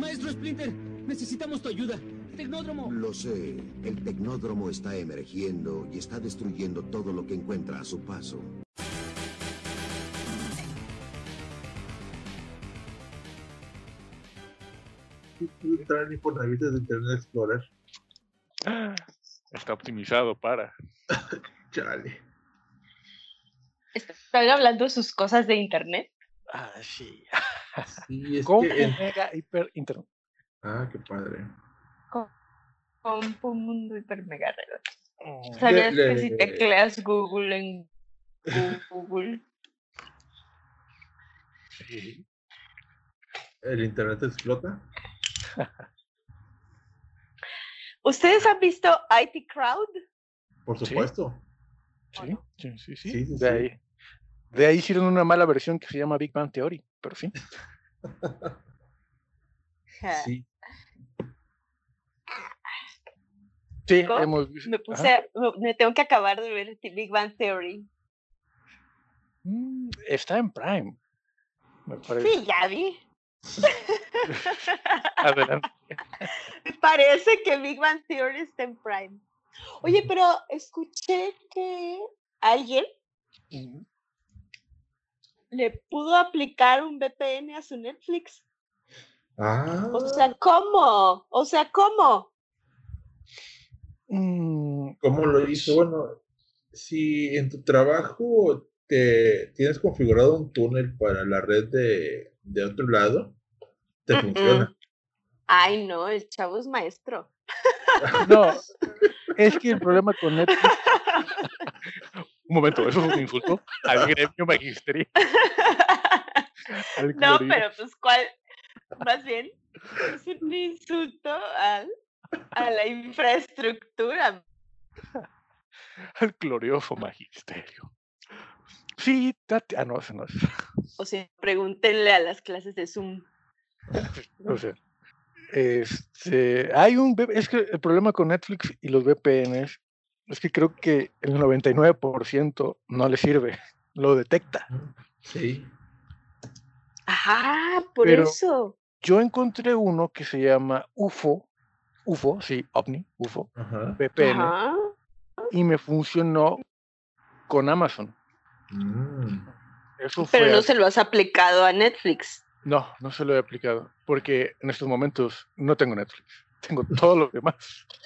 Maestro Splinter, necesitamos tu ayuda. Tecnódromo. Lo sé. El tecnódromo está emergiendo y está destruyendo todo lo que encuentra a su paso. entrar ni por navitas de Internet Explorer. Está optimizado para. Chale. ¿Están hablando de sus cosas de internet? Ah, sí. Sí, es Con que mega hiper internet. Ah, qué padre. Con un mundo hiper mega raro. Mm. ¿Sabías Le- que si le- tecleas Google en Google, Sí. ¿El Internet explota? ¿Ustedes han visto IT Crowd? Por Sí. supuesto. Sí, sí, sí, sí. Sí, sí, de. Ahí, de ahí hicieron una mala versión que se llama Big Bang Theory, pero sí. Sí. Sí, hemos visto. Me puse, me- me tengo que acabar de ver Big Bang Theory. Mm, Está en Prime. Me parece. Sí, ya vi. Adelante. Me parece que Big Bang Theory está en Prime. Oye, pero escuché que alguien le pudo aplicar un VPN a su Netflix. Ah, O sea, ¿cómo? O sea, ¿cómo? mm, ¿cómo lo hizo? Bueno, si en tu trabajo te tienes configurado un túnel para la red de, de otro lado, te funciona. Ay, no, el chavo es maestro. No, es que el problema con Netflix. Un momento, ¿eso fue un insulto? Al gremio magisterio. Al No, pero pues, ¿cuál? Más bien, es un insulto al, a la infraestructura. al glorioso magisterio. Sí, date. Ah, no, eso no es. O sea, pregúntenle a las clases de Zoom. O sea, este, hay un. Es que el problema con Netflix y los VPNs es que creo que el 99% no le sirve. Lo detecta. Sí. Ajá, por Pero- eso. Yo encontré uno que se llama UFO. UFO, sí, OVNI, UFO, Ajá. VPN, Ajá. y me funcionó con Amazon. Mm. Eso Pero fue no se lo has aplicado a Netflix. No, no se lo he aplicado, porque en estos momentos no tengo Netflix. Tengo todos los demás.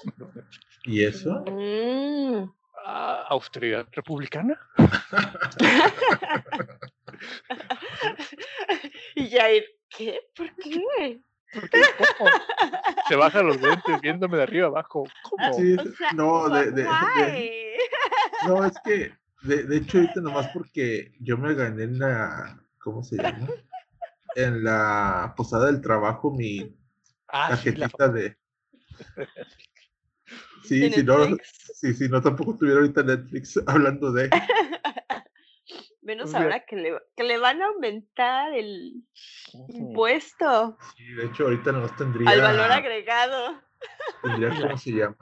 ¿Y eso? Mm. Ah, austeridad republicana. y Jair, ¿qué? ¿Por qué? ¿Por qué? ¿Cómo? Se bajan los lentes viéndome de arriba abajo. ¿Cómo? Sí, O sea, no, de, de- no, es que, de, de hecho, ahorita nomás porque yo me gané en la, ¿cómo se llama? En la posada del trabajo mi Ah, sí, la tarjetita de... Sí, ¿De si no, sí, sí, no, tampoco tuviera ahorita Netflix hablando de... Menos Pues ahora que le, que le van a aumentar el impuesto Sí, de hecho, ahorita nomás tendría... al valor agregado. Tendría, ¿cómo se llama?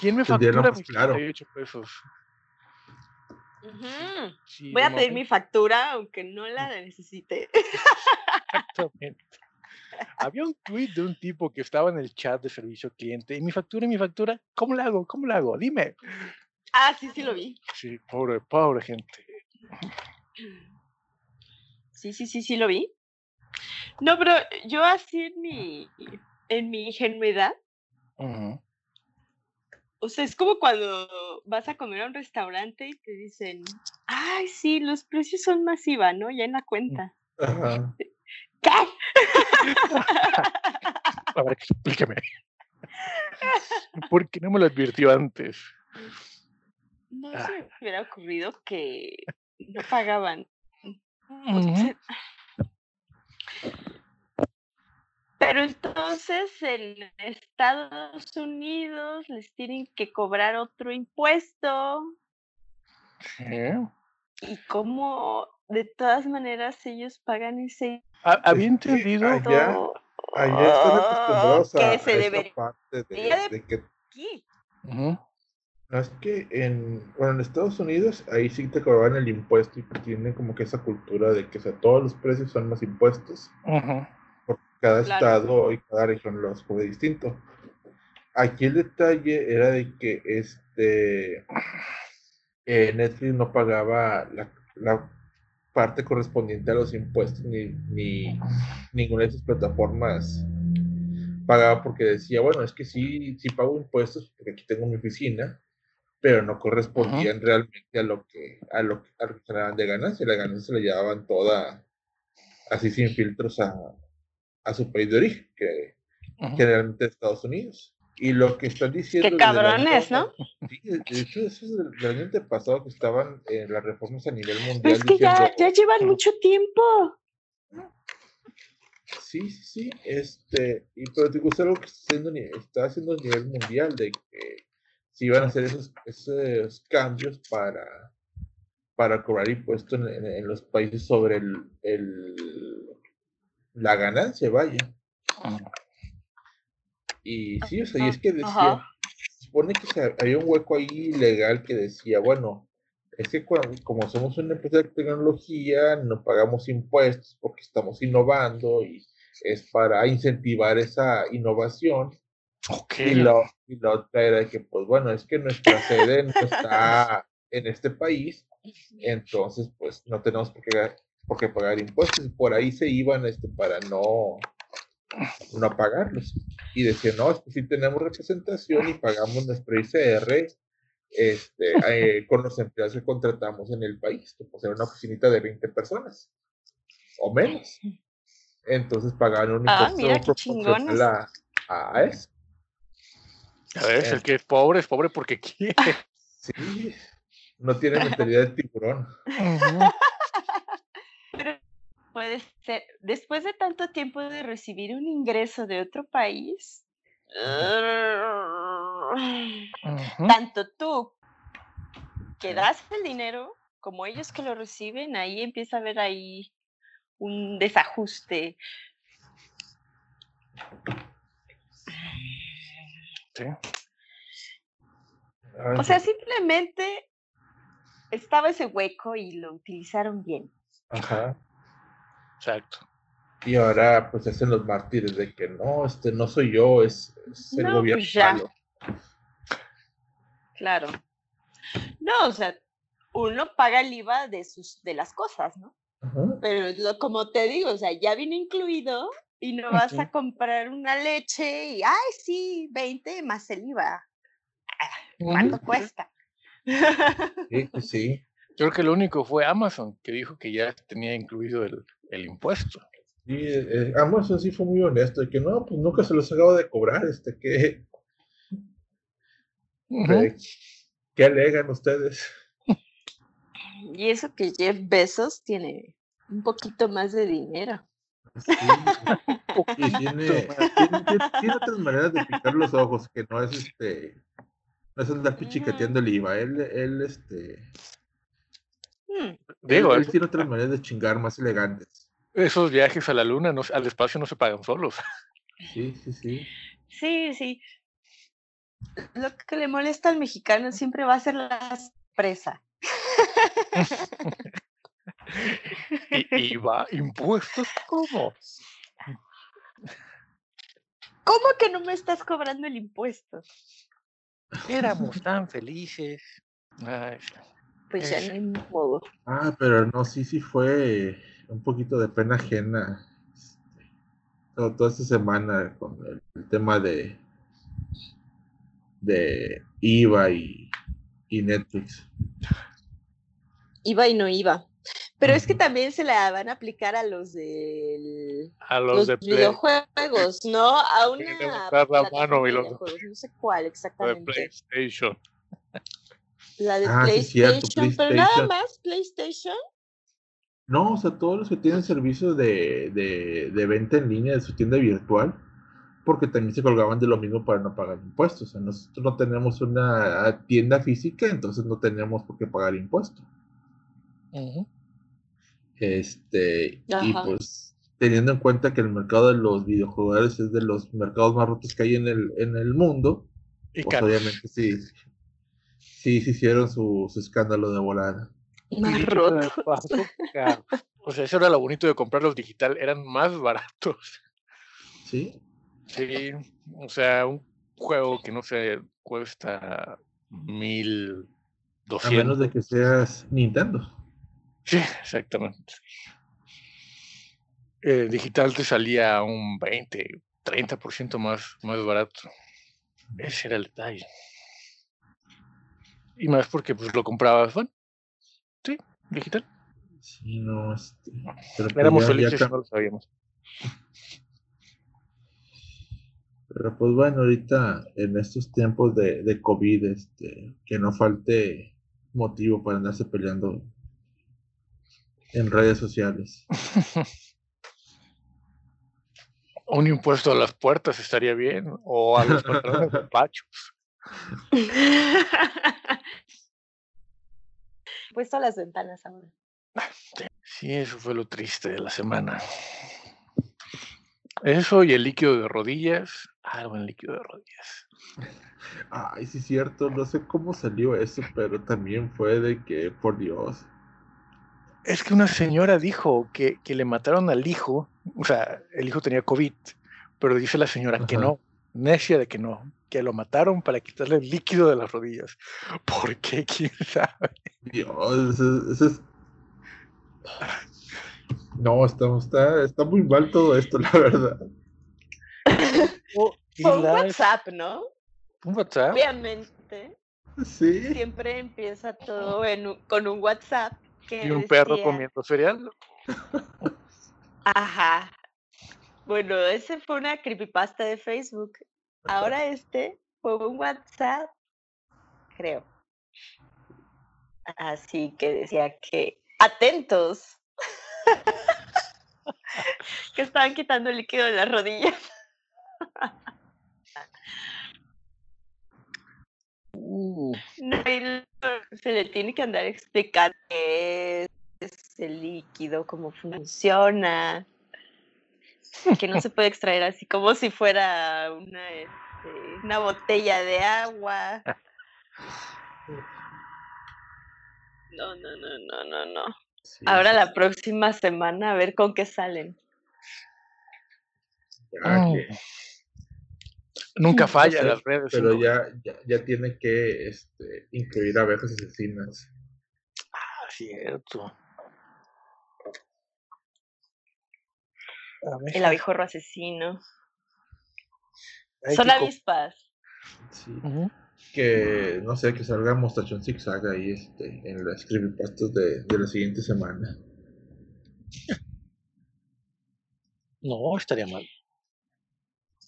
¿Quién me Tendría factura más mis claro. 38 pesos? Ujú. Sí, Voy a pedir mi factura, aunque no la necesite. Exactamente. Había un tweet de un tipo que estaba en el chat de servicio cliente. Y mi factura, y mi factura, ¿cómo la hago? ¿Cómo la hago? Dime. Ah, sí, sí lo vi. Sí, pobre, pobre gente. Sí, sí, sí, sí lo vi. No, pero yo así en mi, en mi ingenuidad, o sea, es como cuando vas a comer a un restaurante y te dicen, ay, sí, los precios son masiva, ¿no? Ya en la cuenta. Ajá. ¿Qué? A ver, explíqueme. ¿Por qué no me lo advirtió antes? No Ah. se me hubiera ocurrido que no pagaban. Sea, Pero entonces en Estados Unidos les tienen que cobrar otro impuesto Sí. y cómo de todas maneras ellos pagan ese Había entendido. allá- Allá están acostumbrados a, que se debería parte de, de- que aquí. Ujú. No, es que en, bueno, en Estados Unidos ahí sí te cobraban el impuesto y tienen como que esa cultura de que o sea, todos los precios son más impuestos. Ujú. Porque cada Claro. estado y cada región lo escoge distinto. Aquí el detalle era de que este eh, Netflix no pagaba la, la parte correspondiente a los impuestos ni, ni ninguna de sus plataformas pagaba porque decía, bueno, es que sí, sí pago impuestos porque aquí tengo mi oficina, pero no correspondían realmente a lo que a lo, que- a lo que generaban de ganancia. La ganancia se la llevaban toda así sin filtros a, a su país de origen, que Ujú. generalmente Estados Unidos. Y lo que están diciendo. Qué el cabrones, ¿no? Sí, de hecho, eso es del año pasado que estaban las reformas a nivel mundial. Pero es que ya, diciendo, ya llevan mucho tiempo. Sí, sí, sí. Este, y pero te gusta algo que está haciendo, ni- está haciendo a nivel mundial, de que si iban a hacer esos, esos cambios para, para cobrar impuestos en, en- en los países sobre el, el- la ganancia, vaya. Y sí, o sea, y es que decía, Ajá. supone que había un hueco ahí legal que decía, bueno, es que cuando- como somos una empresa de tecnología, no pagamos impuestos porque estamos innovando y es para incentivar esa innovación. Ok. Y, lo, y la otra era que, pues bueno, es que nuestra sede no está en este país, entonces pues no tenemos por qué, por qué pagar impuestos. Por ahí se iban este, para no, no pagarlos. Y decían, no, es que sí tenemos representación y pagamos nuestro ICR este, eh, con los empleados que contratamos en el país, que pues era una oficinita de 20 personas o menos. Entonces pagaban un Ah, impuesto proporcional a, a eso. A ver, el que es pobre es pobre porque quiere. Sí, no tiene mentalidad de tiburón. Ujú. Pero puede ser, después de tanto tiempo de recibir un ingreso de otro país, tanto tú que das el dinero como ellos que lo reciben, ahí empieza a haber ahí un desajuste. Sí. O sea, simplemente estaba ese hueco y lo utilizaron bien. Ajá. Exacto. Y ahora pues hacen los mártires de que no, este no soy yo, es, es el No, gobierno pues ya. malo. Claro. No, o sea, uno paga el IVA de sus de las cosas, ¿no? Ajá. Pero lo- como te digo, o sea, ya viene incluido y no vas a comprar una leche y, ay, sí, 20 más el IVA. ¿Cuánto Ujú. cuesta? Sí, sí, sí. Creo que lo único fue Amazon que dijo que ya tenía incluido el, el impuesto. Sí, eh, Amazon sí fue muy honesto, de que no, pues nunca se los acabo de cobrar, este, ¿qué, Ujú. eh, ¿qué alegan ustedes? Y eso que Jeff Bezos tiene un poquito más de dinero. Sí, y tiene, tiene, tiene- tiene otras maneras de picar los ojos, que no es este, no es andar pichicateando el IVA, él, él, este, Él, Digo, él tiene otras maneras de chingar más elegantes. esos viajes a la luna, no, al espacio no se pagan solos. Sí, sí, sí. Sí, sí. Lo que le molesta al mexicano siempre va a ser la sorpresa. Y, y va, impuestos, ¿cómo? ¿Cómo que no me estás cobrando el impuesto? Éramos tan felices. Ay, Pues ya no hay modo. Ah, pero no, sí, sí fue un poquito de pena ajena este, todo- toda esta semana con el, el tema de de IVA y, y Netflix. Iba y no iba. Pero es que también se la van a aplicar a los del a los, los de videojuegos, ¿no? A una la mano y de los- videojuegos, no sé cuál los de exactamente. PlayStation. La de Ah, sí, PlayStation, pero nada más PlayStation. No, o sea, todos los que tienen servicio de, de, de venta en línea de su tienda virtual, porque también se colgaban de lo mismo para no pagar impuestos. O sea, nosotros no tenemos una tienda física, entonces no tenemos por qué pagar impuestos. Este, y pues teniendo en cuenta que el mercado de los videojuegos es de los mercados más rotos que hay en el, en el mundo, Y pues obviamente sí, sí, se hicieron su, su escándalo de volada. Más roto. O sea, eso era lo bonito de comprarlos digital, eran más baratos. Sí. Sí, o sea, un juego que no se cuesta mil A menos de doscientos. que seas Nintendo. Sí, exactamente. Eh, digital te salía un 20, 30% más, más barato. Ese era el detalle. Y más porque pues lo comprabas, bueno, sí, digital. Sí, no, este. Pues Éramos ya- felices no lo sabíamos. Pero pues bueno, ahorita en estos tiempos de, de COVID, este, que no falte motivo para andarse peleando en redes sociales. Un impuesto a las puertas estaría bien, o a los pantalones de pachos. Puesto las ventanas ahora. Sí, eso fue lo triste de la semana. Eso y el líquido de rodillas. Ah, buen líquido de rodillas. Ay, sí, es cierto, no sé cómo salió eso, pero también fue de que, por Dios. Es que una señora dijo que, que le mataron al hijo, o sea, el hijo tenía COVID, pero dice la señora que no, necia de que no, que lo mataron para quitarle el líquido de las rodillas. ¿Por qué? ¿Quién sabe? Dios, eso, es. No, está, está, está muy mal todo esto, la verdad. Y Fue un la- WhatsApp, ¿no? un WhatsApp. Obviamente, Sí. siempre empieza todo en un- con un WhatsApp. Que Y un perro comiendo cereal. Ajá. Bueno, ese fue una creepypasta de Facebook. Ahora este fue un WhatsApp, creo. Así que decía que atentos. que estaban quitando el líquido de las rodillas. Uh, No, se le tiene que andar explicando qué es el líquido, cómo funciona, que no se puede extraer así como si fuera una, este, una botella de agua. No, no, no, no, no, no. sí, Ahora sí, la próxima semana a ver con qué salen. Mm. que- nunca No falla las redes. pero ya, ya, ya tiene que este, incluir abejas asesinas. Ah, cierto. A ver, El abejorro asesino. hay Son avispas. Sí. Que no sé, que salga Mostachón Zigzag ahí este, en las creepypastas de, de la siguiente semana. No, estaría mal.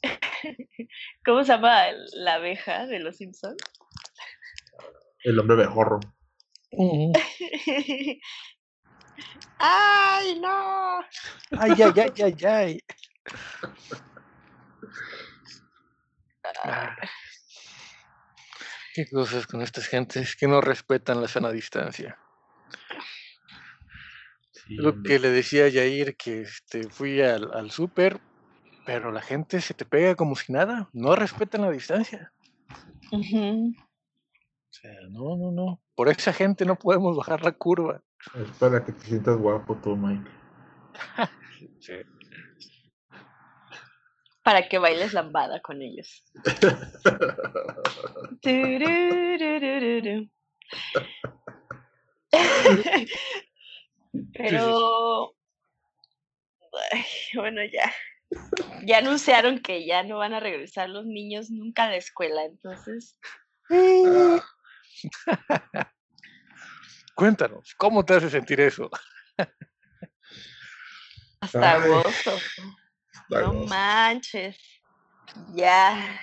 ¿Cómo se llama la abeja de los Simpsons? El hombre abejorro. Ujú. ¡Ay, no! Ay, ay, ay, ay, ay. Ah. Qué cosas con estas gentes que no respetan la sana distancia. Sí, Lo que le decía a Yair que este, fui al, al súper, pero la gente se te pega como si nada, no respetan la distancia. O sea, no, no, no. Por esa gente no podemos bajar la curva. Es para que te sientas guapo tú, Mike. Sí. Para que bailes lambada con ellos. Pero ay, bueno, ya. Ya anunciaron que ya no van a regresar los niños nunca a la escuela, entonces Cuéntanos, ¿cómo te hace sentir eso? hasta Ay. agosto. No manches. Ya.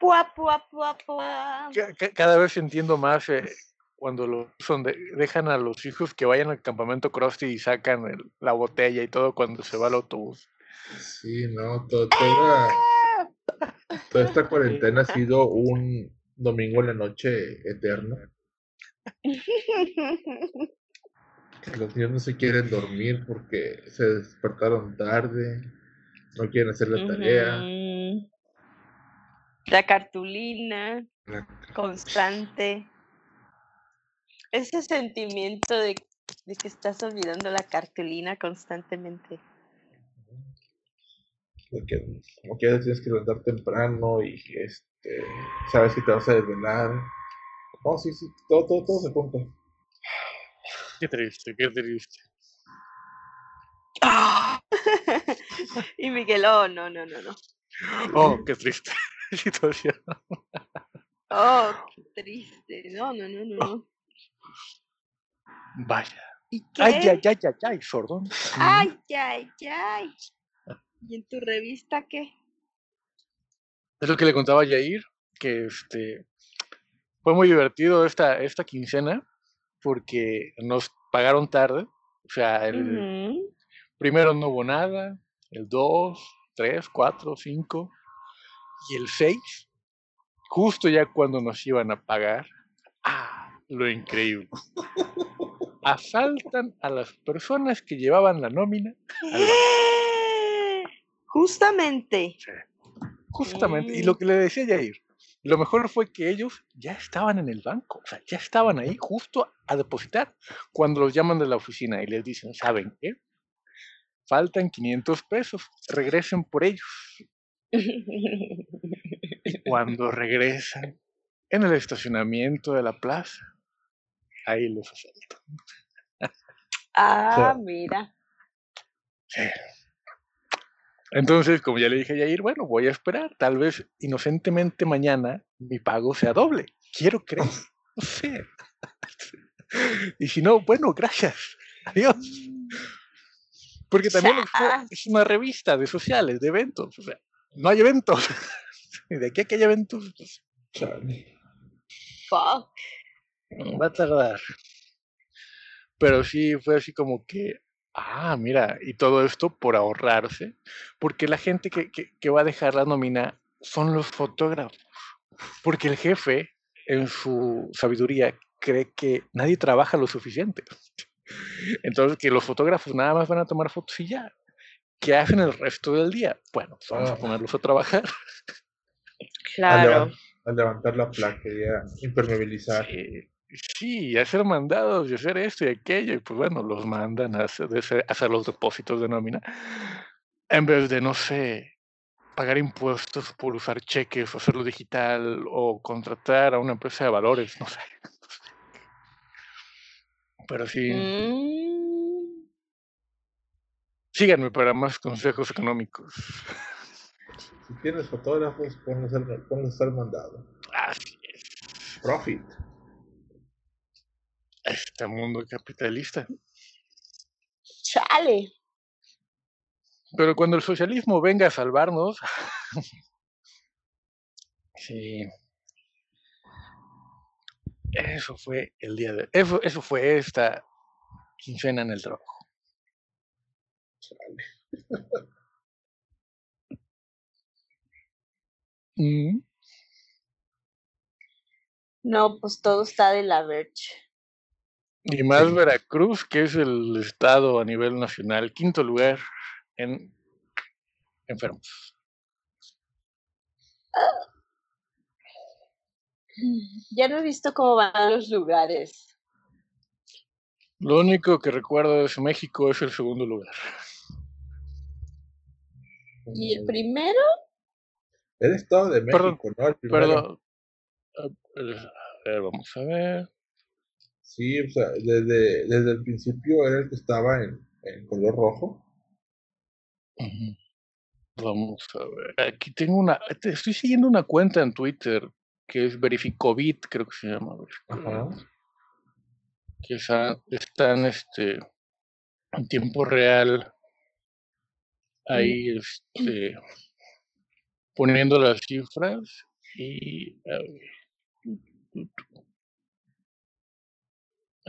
Pua, pua, pua, pua. Ca- ca- Cada vez entiendo más eh, cuando lo son de- dejan a los hijos que vayan al campamento Krusty y sacan el- la botella y todo cuando se va al autobús. Sí, no, to- toda, toda esta cuarentena ha sido un domingo en la noche eterno. Que los niños no se quieren dormir porque se despertaron tarde, no quieren hacer la tarea. La cartulina la- constante. Ese sentimiento de, de que estás olvidando la cartulina constantemente. De que como que tienes que levantar temprano y este, sabes que te vas a desvelar. No, sí, sí, todo, todo, todo se junta. Qué triste, qué triste. ¡Ah! y Miguel, oh, no, no, no, no. Oh, qué triste situación. Oh, qué triste. No, no, no, no. Vaya. ¿Y qué? Ay, ay, ay, ay, ay, sordón. Ay, ay, ay. ¿Y en tu revista qué? Es lo que le contaba a Yair, que este fue muy divertido esta, esta quincena, porque nos pagaron tarde. O sea, el primero no hubo nada, el 2, 3, 4, 5 y el 6, justo ya cuando nos iban a pagar. Ah, lo increíble. Asaltan a las personas que llevaban la nómina. Justamente. Justamente, y lo que le decía Jair, lo mejor fue que ellos ya estaban en el banco, o sea, ya estaban ahí justo a depositar cuando los llaman de la oficina y les dicen, ¿saben qué? Faltan 500 pesos, regresen por ellos. Y cuando regresan en el estacionamiento de la plaza, ahí los asaltan. ah, mira. Sí. Entonces, como ya le dije a Yair, bueno, voy a esperar. Tal vez inocentemente mañana mi pago sea doble. Quiero creer. No sé. Y si no, bueno, gracias. Adiós. Porque también es una revista de sociales, de eventos. O sea, no hay eventos. Y de aquí a que haya eventos, pues, Chale. Fuck. va a tardar. Pero sí fue así como que, ah, mira, y todo esto por ahorrarse, porque la gente que, que, que va a dejar la nómina son los fotógrafos, porque el jefe, en su sabiduría, cree que nadie trabaja lo suficiente. Entonces, que los fotógrafos nada más van a tomar fotos y ya. ¿Qué hacen el resto del día? Bueno, pues vamos a ponerlos a trabajar. Claro. al levantar la placa y a impermeabilizar. Eh, sí, hacer mandados y hacer esto y aquello, y pues bueno, los mandan a hacer- hacer los depósitos de nómina, en vez de, no sé, pagar impuestos por usar cheques o hacerlo digital o contratar a una empresa de valores, no sé. Pero sí, Mm, síganme para más consejos económicos. Si tienes fotógrafos, ponlos al, ponlos al mandado. Así es, Profit. Este mundo capitalista. chale. Pero cuando el socialismo venga a salvarnos, sí. Eso fue el día de... Eso, eso fue esta quincena en el trabajo. Mm, No, pues todo está de la verge. Y más Sí. Veracruz, que es el estado a nivel nacional, quinto lugar en enfermos. Ya no he visto cómo van los lugares. Lo único que recuerdo es México es el segundo lugar. ¿Y el primero? El Estado de México, Perdón, ¿no? El primero. Perdón. A a ver, vamos a ver. Sí, o sea, desde, desde el principio era el que estaba en, en color rojo. Vamos a ver. Aquí tengo una. te- Estoy siguiendo una cuenta en Twitter que es Verificovit, creo que se llama. Ajá. Verificovit, Que esa- están este, en tiempo real ahí este, poniendo las cifras. Y a ver.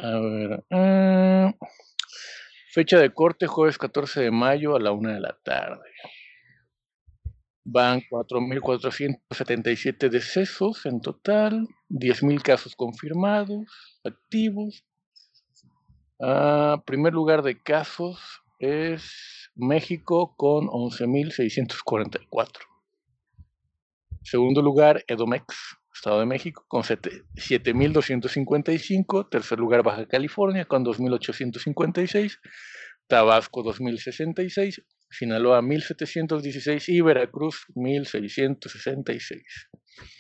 A ver. ah, fecha de corte, jueves 14 de mayo a la una de la tarde. Van 4.477 decesos en total, 10.000 casos confirmados, activos. Ah, primer lugar de casos es México con 11.644. Segundo lugar, Edomex, Estado de México, con sete- 7.255. Tercer lugar, Baja California, con 2.856. Tabasco, 2.066. Sinaloa 1716 y Veracruz 1666.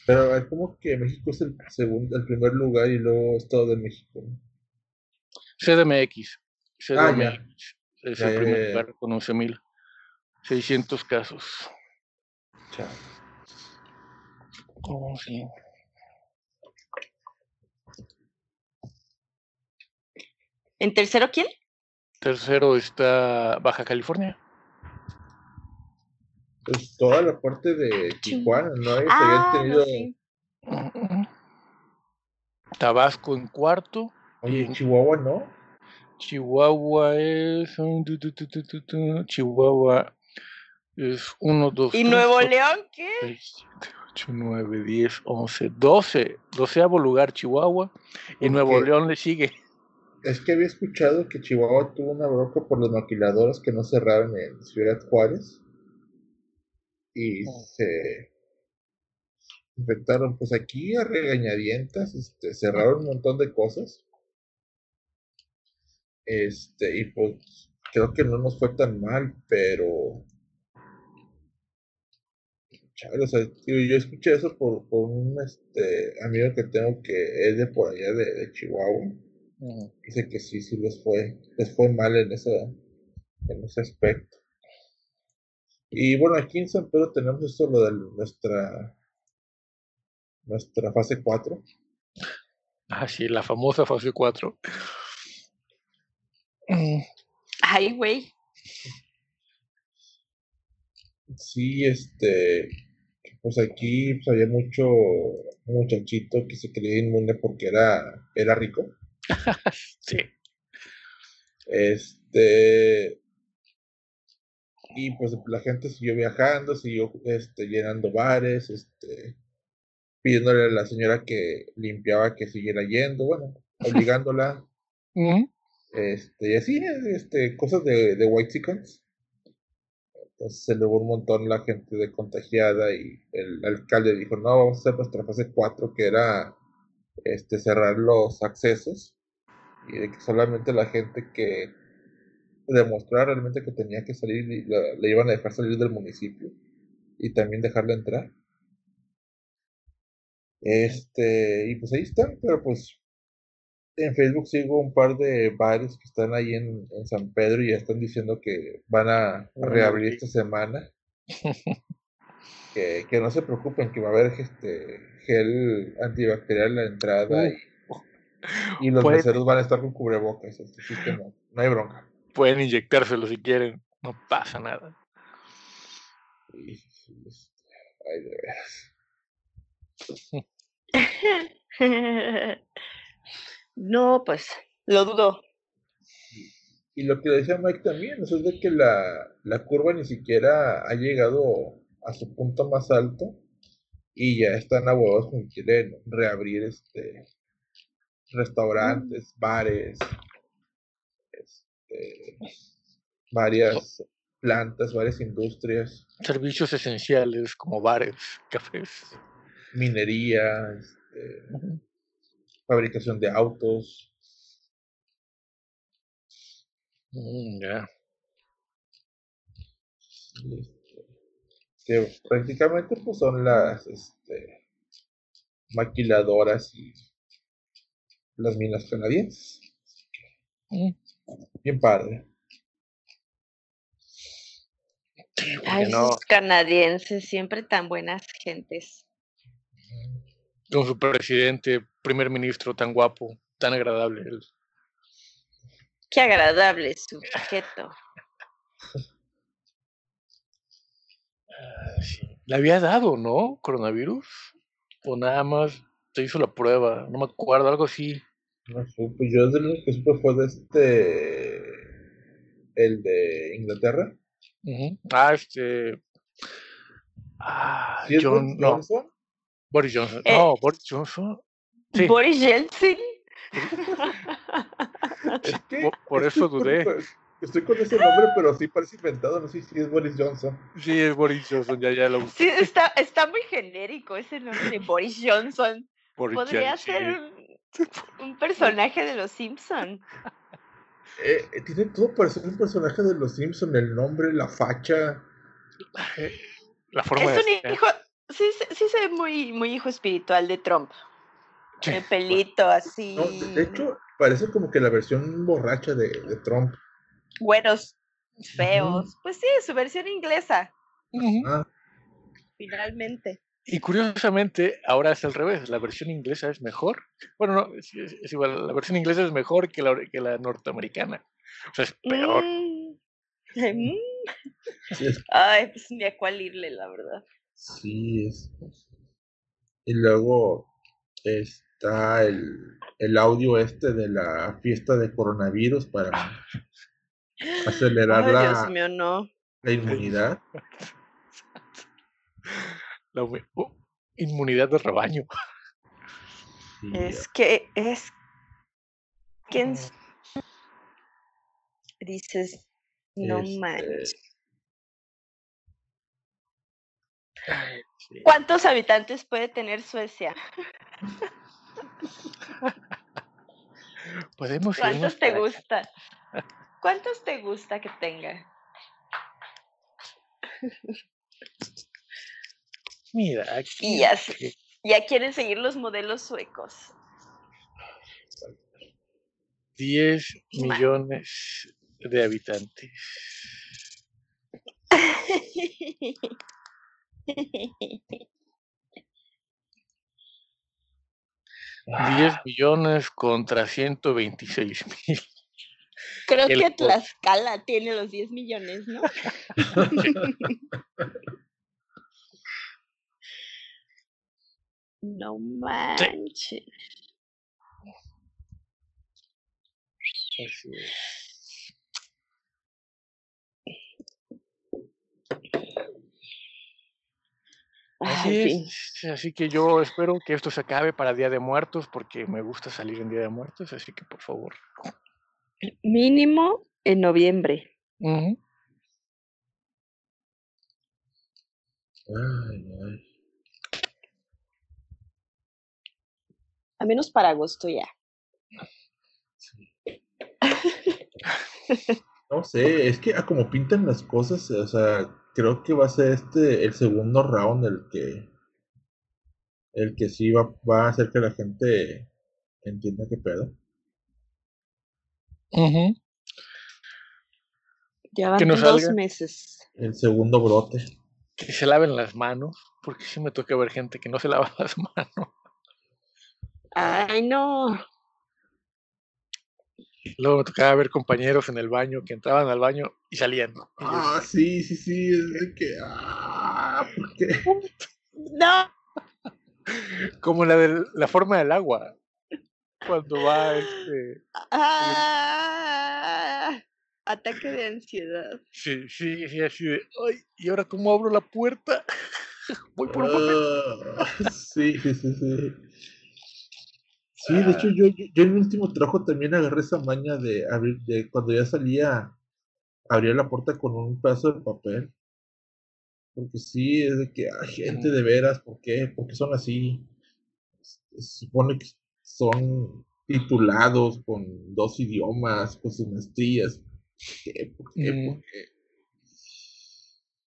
Pero es como que México es el segundo, el primer lugar y luego Estado de México. ¿no? CDMX. Ah, ya. CDMX es Ya, el ya, primer lugar con 11.600 casos. Chao. Oh, sí. ¿En tercero quién? Tercero está Baja California. Pues toda la parte de Tijuana, ¿no? Ah, habían no, tenido. sí. Tabasco en cuarto. Oye, y Chihuahua, ¿no? Chihuahua es. Chihuahua es 1, 2, ¿Y Nuevo León qué? 6, 7, 8, 9, 10, 11, 12. Doceavo lugar Chihuahua. Y Nuevo. León le sigue. Es que había escuchado que Chihuahua tuvo una bronca por las maquiladoras que no cerraron en Ciudad Juárez. Y Oh. se inventaron, pues aquí a regañadientas, este, cerraron un montón de cosas. Este, y pues creo que no nos fue tan mal, pero. Chale, o sea, tío, yo escuché eso por, por un este, amigo que tengo que es de por allá de, de Chihuahua. Dice que sí, sí les fue, les fue mal en ese, en ese aspecto. Y bueno, aquí en San Pedro tenemos esto lo de nuestra nuestra fase 4. Ah, sí, la famosa fase 4. Mm, Ay, güey. Sí, este, pues aquí pues, había mucho muchachito que se creía inmune porque era, era rico. Sí. Este, y pues la gente siguió viajando, siguió este, llenando bares, este, pidiéndole a la señora que limpiaba que siguiera yendo, bueno, obligándola, este, y así, este, cosas de, de White Chickens. Entonces se elevó un montón la gente de contagiada y el alcalde dijo, no, vamos a hacer nuestra fase 4, que era este, cerrar los accesos y de que solamente la gente que demostrara realmente que tenía que salir la- le iban a dejar salir del municipio y también dejarla entrar. Este, y pues ahí están, pero pues en Facebook sigo un par de bares que están ahí en, en San Pedro y ya están diciendo que van a reabrir esta semana. Que, que no se preocupen, que va a haber este gel antibacterial en la entrada y, y los Puede- meseros van a estar con cubrebocas, así que no, no hay bronca. Pueden inyectárselo si quieren. No pasa nada. Este, ay, de veras. no, pues, lo dudo. Y lo que decía Mike también, eso es de que la, la curva ni siquiera ha llegado a su punto más alto y ya están abogados con que quieren reabrir este restaurantes, bares, este, varias plantas, varias industrias, Servicios esenciales como bares, cafés. minería, este, fabricación de autos. Mm, ya. y, este, que prácticamente pues son las este, maquiladoras y las minas canadienses. Mm, Bien padre. Ay, no. esos canadienses, siempre tan buenas gentes. Con su presidente, primer ministro tan guapo, tan agradable. él. Qué agradable sujeto. Ah. Le había dado, ¿no? Coronavirus. O nada más se hizo la prueba. No me acuerdo, algo así. No supe, yo desde lo que supe fue de este, el de Inglaterra. Ah, este. Ah, ¿Sí es John, Boris no, Johnson? Boris Johnson. Eh, no, Boris Johnson. Sí, Boris Yeltsin. Es que por, por estoy eso con- dudé. Estoy con ese nombre, pero sí parece inventado. No sé si es Boris Johnson. Sí, es Boris Johnson, ya, ya lo Sí, está, está muy genérico ese nombre, Boris Johnson. Boris Podría Johnson, ser un, personaje de los Simpson. eh, tiene todo para ser un personaje de los Simpsons, el nombre, la facha. La forma Es de un ser. hijo, sí, se- sí se ve muy, muy hijo espiritual de Trump. Sí, El pelito así. No, de- de hecho, parece como que la versión borracha de, de Trump. Güeros, feos. Pues sí, su versión inglesa. Ah, finalmente. Y curiosamente, ahora es al revés. La versión inglesa es mejor. Bueno, no, es, es- es igual. La versión inglesa es mejor que la, que la norteamericana. O sea, es peor. Mm. Mm. sí, es, Ay, pues ni a cuál irle, la verdad. sí, es. Y luego está el, el audio este de la fiesta de coronavirus para acelerar Ay, la, Dios mío, no. la inmunidad. La oh, inmunidad de rebaño. Sí, Es que es. ¿Quién s- dices? No Este, manches. Ay, sí. ¿Cuántos habitantes puede tener Suecia? Podemos ¿Cuántos te para- gusta? ¿Cuántos te gusta que tenga? Mira, aquí. Y ya, quieren seguir los modelos suecos. 10 Ma- millones de habitantes. 10 millones contra 126 mil. Creo El que Tlaxcala tiene los 10 millones, ¿no? No manches. Así es. Así Ay, es. Así que yo espero que esto se acabe para Día de Muertos porque me gusta salir en Día de Muertos, así que por favor. Mínimo en noviembre. Ujú. Ay, ay. A menos para agosto ya. No sé, es que a como pintan las cosas, o sea, creo que va a ser este el segundo round el que el que sí va, va a hacer que la gente entienda qué pedo. Ujú. Ya van dos salga. meses. El segundo brote. Que se laven las manos, porque sí me toca ver gente que no se lava las manos. Ay, no. Luego me tocaba ver compañeros en el baño que entraban al baño y salían. Ah, sí, sí, sí, es de que ah, ¿por qué? No. Como la de la forma del agua. Cuando va este. Ah, ataque de ansiedad. Sí, sí, sí, así de. Ay, ¿y ahora cómo abro la puerta? Voy por un papel. Ah, sí, sí, sí, sí. De hecho yo, yo, yo en mi último trabajo también agarré esa maña de abrir, de cuando ya salía, abría la puerta con un pedazo de papel. Porque sí, es de que hay gente de veras, ¿por qué? Porque son así. Se supone que son titulados con dos idiomas, con sus maestrías. ¿Por qué? ¿Por qué? Mm. ¿Por qué?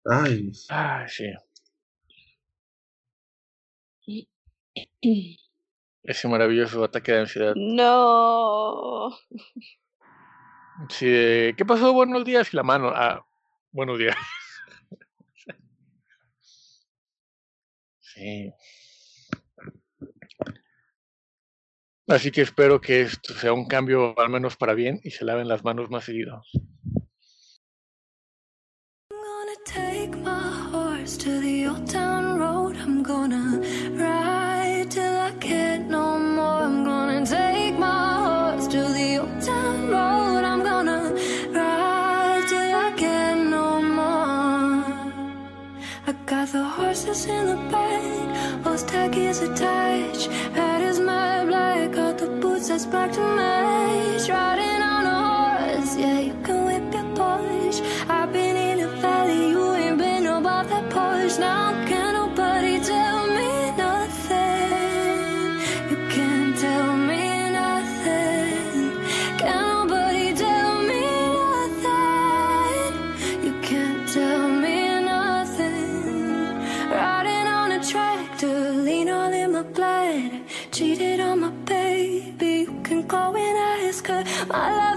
Ay. Ah, sí. Ese maravilloso ataque de ansiedad. No. Sí, ¿qué pasó? Buenos días. Y la mano. Ah, buenos días. Sí. Así que espero que esto sea un cambio al menos para bien y se laven las manos más seguido. I'm gonna take my horse to the old town road. I'm gonna the horses in the back, those tackies attached. Head is matte black, got the boots that's black to match. Riding baby. You can go and ask her. My life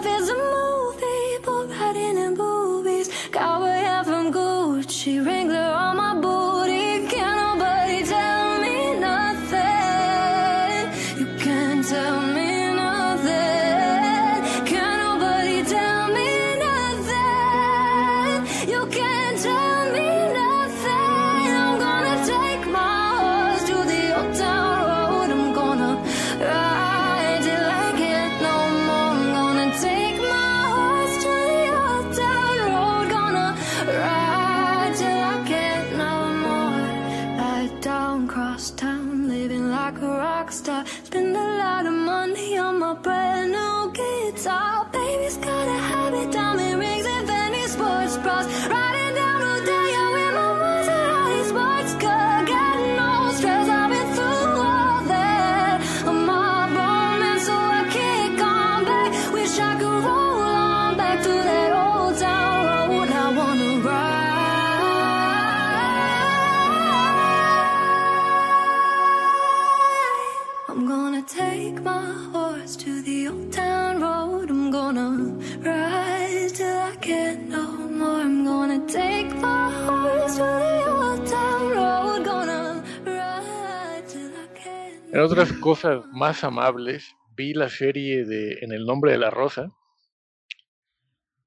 otras cosas más amables, vi la serie de En el nombre de la rosa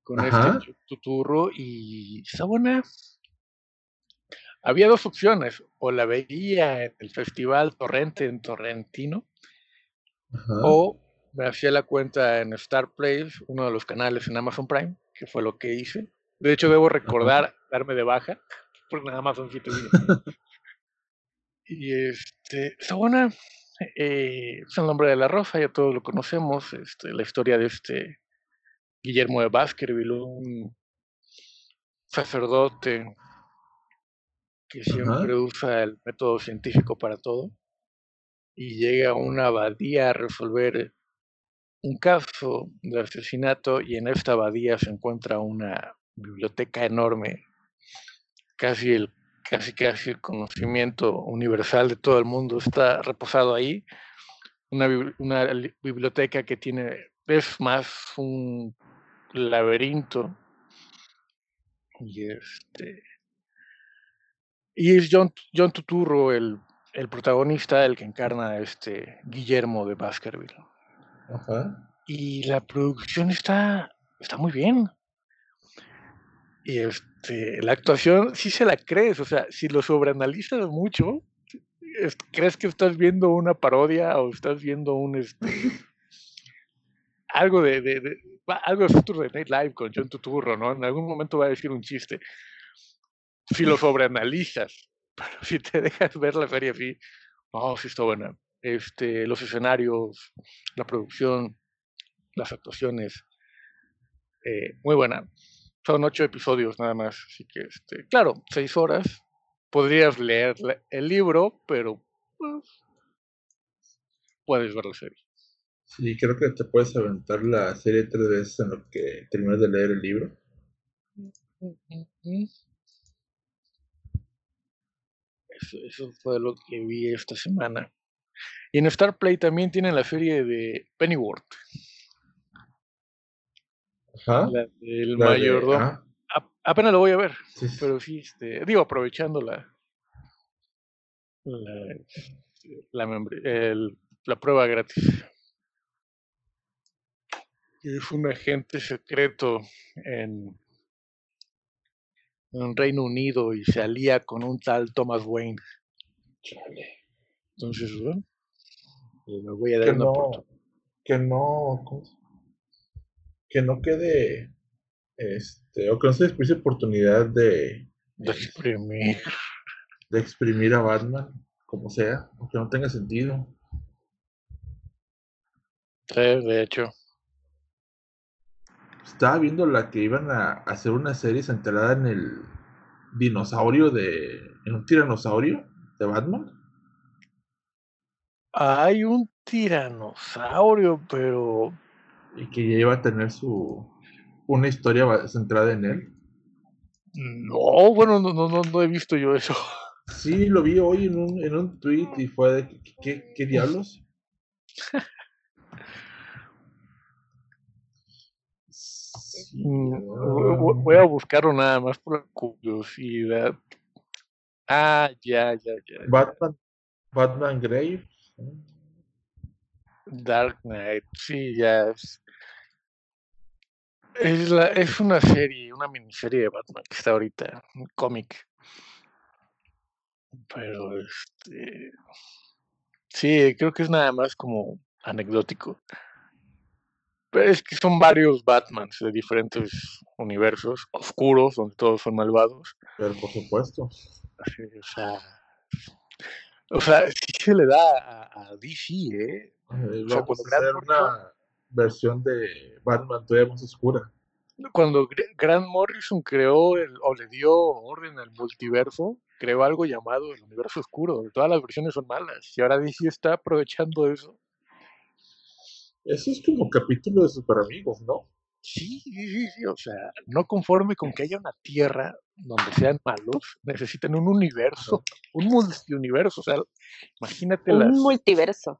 con Ajá. este tuturro y está buena. Había dos opciones, o la veía en el festival Torrente en Torrentino, Ajá. o me hacía la cuenta en Star Place, uno de los canales en Amazon Prime, que fue lo que hice. De hecho, debo recordar darme de baja, porque en Amazon sí te digo. Y este, está buena. Eh, es el nombre de la rosa, ya todos lo conocemos. Este, la historia de este Guillermo de Baskerville, un sacerdote que siempre usa el método científico para todo y llega a una abadía a resolver un caso de asesinato y en esta abadía se encuentra una biblioteca enorme, casi el casi casi el conocimiento universal de todo el mundo está reposado ahí. Una, una li- biblioteca que tiene, es más un laberinto. Y este. Y es John, John Tuturro el, el protagonista, el que encarna a este Guillermo de Baskerville. Ajá. Y la producción está, está muy bien. Y este, la actuación sí se la crees, o sea, si lo sobreanalizas mucho, es- crees que estás viendo una parodia o estás viendo un este algo de, de- de- algo de Saturday Night Live con John Turturro, ¿no? En algún momento va a decir un chiste. Si lo sobreanalizas, pero si te dejas ver la serie así, oh, sí está buena. Este, los escenarios, la producción, las actuaciones, eh, muy buena. Son ocho episodios nada más, así que, este, claro, seis horas. Podrías leer el libro, pero pues, puedes ver la serie. Sí, creo que te puedes aventar la serie tres veces en lo que terminas de leer el libro. Eso, eso fue lo que vi esta semana. Y en Star Play también tienen la serie de Pennyworth, Ajá. la del La mayordomo. apenas lo voy a ver, Sí, sí. pero sí, este, digo, aprovechando la, la, la, el- la prueba gratis. Es un agente secreto en, en Reino Unido y se alía con un tal Thomas Wayne. Chale. Entonces, bueno, le voy a dar Que una no, oportunidad. que no, ¿cómo se- que no quede, este, o que no se desperdicie oportunidad de, de exprimir. de exprimir a Batman, como sea, aunque no tenga sentido. Sí, de hecho. Estaba viendo la que iban a hacer una serie centrada en el dinosaurio de, en un tiranosaurio de Batman. Hay un tiranosaurio, pero y que ya iba a tener su una historia centrada en él. no, bueno, no, no, no, no he visto yo eso. Sí, lo vi hoy en un, en un tweet y fue de ¿qué, qué, qué diablos? Sí, Mm, vo- Voy a buscarlo nada más por la curiosidad. Ah, ya, ya, ya. Batman, Batman Grave. Dark Knight, sí, ya es. Es, la, es una serie, una miniserie de Batman que está ahorita, un cómic. Pero este. Sí, creo que es nada más como anecdótico. Pero es que son varios Batmans de diferentes universos oscuros, donde todos son malvados. Pero por supuesto. O sea. O sea, sí se le da a, a DC, ¿eh? Eh, O sea, Vamos cuando a Grant hacer Morrison- una versión de Batman todavía más oscura. Cuando Gr- Grant Morrison creó el- o le dio orden al multiverso, creó algo llamado el universo oscuro, donde todas las versiones son malas. Y ahora DC está aprovechando eso. Eso es como capítulo de Super Amigos, ¿no? Sí, sí, sí, sí, o sea, no conforme con que haya una tierra donde sean malos, necesitan un universo, un multiuniverso. O sea, imagínate las. Un multiverso.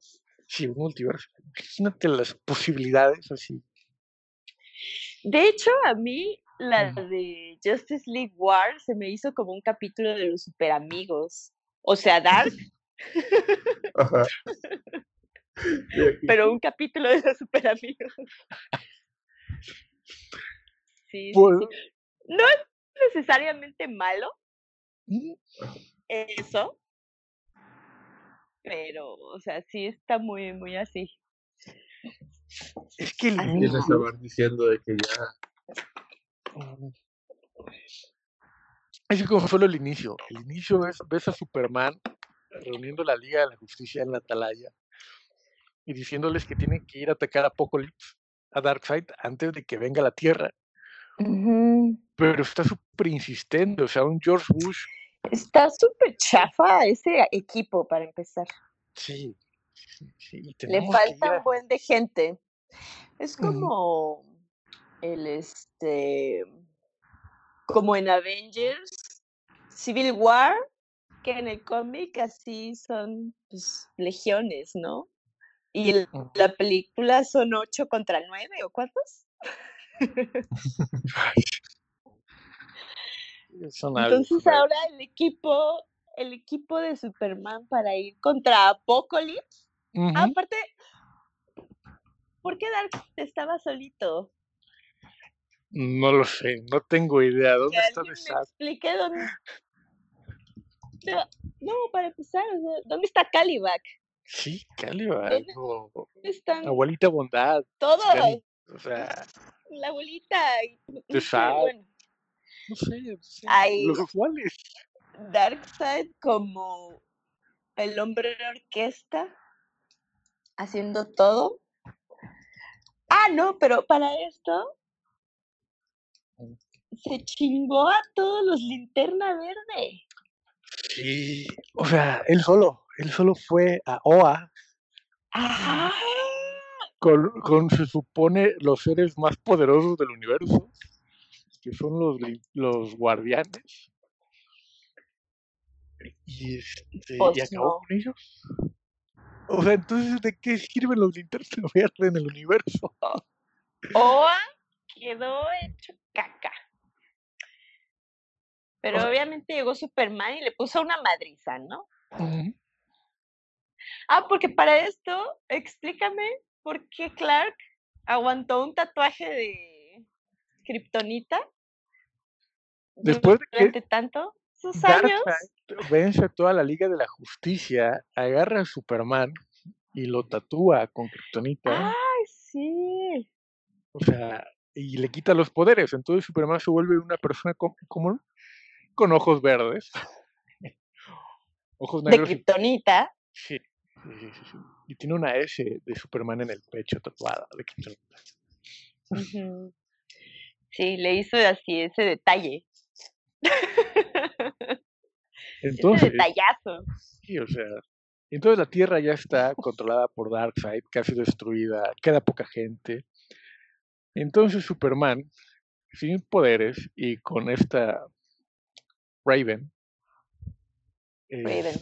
Sí, un multiverso. Imagínate las posibilidades así. De hecho, a mí la de Justice League War se me hizo como un capítulo de los super amigos. O sea, Dark, Ajá. Pero un capítulo de los super amigos. Sí, sí, Pues, sí. No es necesariamente malo eso, pero, o sea, sí está muy, muy así. es que el inicio, Sabar diciendo de que ya. Es como solo el inicio. El inicio es, ves a Superman reuniendo la Liga de la Justicia en la atalaya y diciéndoles que tienen que ir a atacar a Apocalypse, a Darkseid, antes de que venga la Tierra. Pero está súper insistente, o sea, un George Bush, Está súper chafa ese equipo para empezar. sí, sí, sí, y Le falta un buen de gente. Es como el este como en Avengers Civil War, que en el cómic así son pues, legiones, ¿no? Y en Ujú. la película son ocho contra nueve, ¿o cuántos? Entonces ahora el equipo, el equipo de Superman para ir contra Apocalypse. Aparte, ¿por qué Dark estaba solito? No lo sé, no tengo idea. Que ¿Dónde está Desat? explique dónde. No, no, para empezar, ¿dónde está Calibac? Sí, Caliban, ¿Dónde o ¿Dónde están Abuelita Bondad, todos? O sea, La abuelita. y- bueno, no sé, no sé, Ay. los usuales. Darkseid como el hombre de orquesta, haciendo todo. Ah, no, pero para esto se chingó a todos los linterna verde. Sí, o sea, él solo, él solo fue a OA Ajá. con, con se supone los seres más poderosos del universo, que son los, los guardianes. Y, este, y Pues acabó no. con ellos. O sea, entonces, ¿de qué sirven los linternas verdes en el universo? Oa quedó hecho caca. Pero obviamente llegó Superman y le puso una madriza, ¿no? Ah, porque para esto, explícame por qué Clark aguantó un tatuaje de Kryptonita Después de que tanto sus años. Vence a toda la Liga de la Justicia, agarra a Superman y lo tatúa con kriptonita, Ay, sí. o sea, y le quita los poderes. Entonces Superman se vuelve una persona com- común con ojos verdes, ojos De negros. y- Kryptonita. sí, sí, sí, sí, sí. Y tiene una S de Superman en el pecho tatuada de kriptonita. Ujú. Sí, le hizo así ese detalle. Entonces, detallazo. Sí, o sea, entonces la Tierra ya está controlada por Darkseid, casi destruida, queda poca gente. Entonces Superman, sin poderes y con esta Raven, eh, Raven.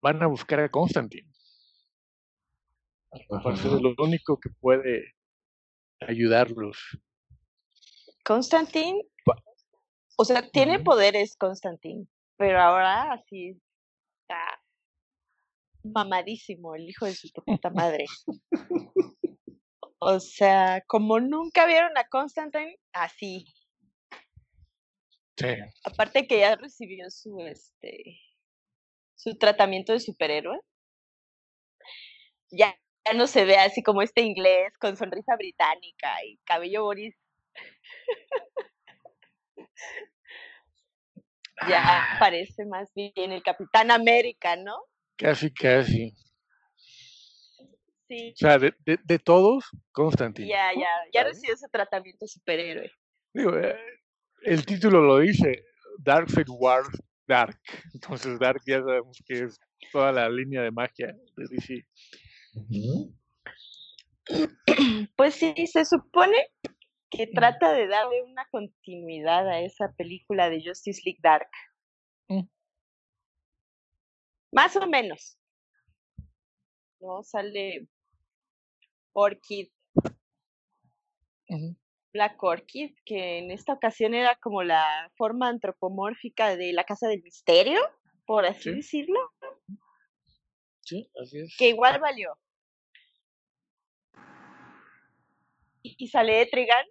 van a buscar a Constantine. Ajá. Lo único que puede ayudarlos. Constantine, o sea, tiene poderes Constantine, pero ahora así está mamadísimo el hijo de su puta madre. O sea, como nunca vieron a Constantine, así. Sí. Aparte que ya recibió su este su tratamiento de superhéroe. Ya, ya no se ve así como este inglés con sonrisa británica y cabello Boris. Ya Ah, parece más bien el Capitán América, ¿no? casi, casi. Sí. O sea, de, de, de todos, Constantine. Ya, ya, ya recibió su tratamiento de superhéroe. Digo, eh, el título lo dice, Darkseid Wars Dark. Entonces Dark ya sabemos que es toda la línea de magia de DC. Pues sí, se supone que trata de darle una continuidad a esa película de Justice League Dark. Mm. Más o menos. No sale Orchid. Black Orchid, que en esta ocasión era como la forma antropomórfica de la Casa del Misterio, por así Sí. decirlo, Sí, así es. que igual valió. Y, y sale Etrigan,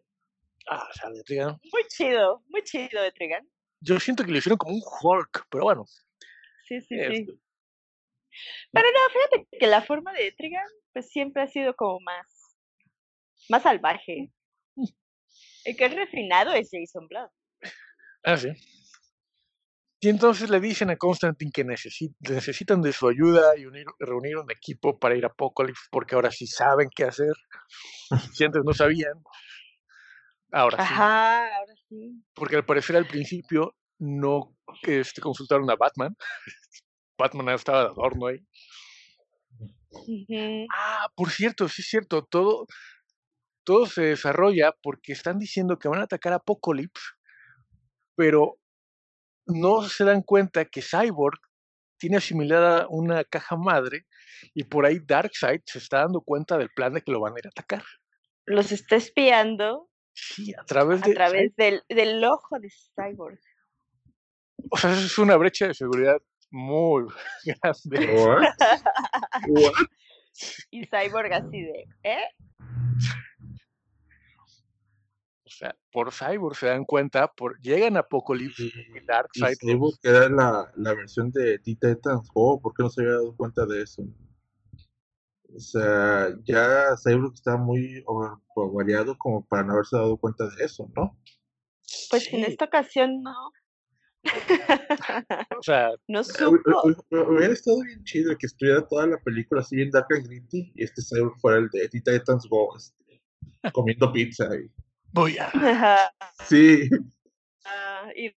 Ah, sale, tío. muy chido, muy chido Etrigan. Yo siento que le hicieron como un Hulk, pero bueno. Sí, sí, sí. este, Pero no, fíjate que la forma de Etrigan pues siempre ha sido como más, más salvaje. El que es refinado es Jason Blood. Ah, sí. Y entonces le dicen a Constantine que necesi- necesitan de su ayuda y unir- reunir un equipo para ir a Apocalypse, porque ahora sí saben qué hacer. Si antes no sabían, ahora sí. Ajá, ahora sí. Porque al parecer al principio no este, consultaron a Batman. Batman estaba de adorno ahí. Ah, por cierto, sí es cierto, todo, todo se desarrolla porque están diciendo que van a atacar a Apocalypse, pero no se dan cuenta que Cyborg tiene asimilada una caja madre y por ahí Darkseid se está dando cuenta del plan de que lo van a ir a atacar. Los está espiando Sí, a través a de... través del, del ojo de Cyborg. O sea, es una brecha de seguridad muy grande. What? What? Y Cyborg así de, ¿eh? O sea, por Cyborg se dan cuenta, por, llegan a Apocalypse y Y Darkseid Cyborg era la, la versión de Teen Titans Go, ¿por qué no se había dado cuenta de eso? O sea, ya Cyborg está muy over- variado como para no haberse dado cuenta de eso, ¿no? Pues en esta ocasión no. o sea, no Eh, supo. hu- hu- Hubiera estado bien chido que estuviera toda la película así bien dark and gritty y este Cyborg fuera el de Titans Go, este, comiendo pizza. Y... voy a... Sí, ah, y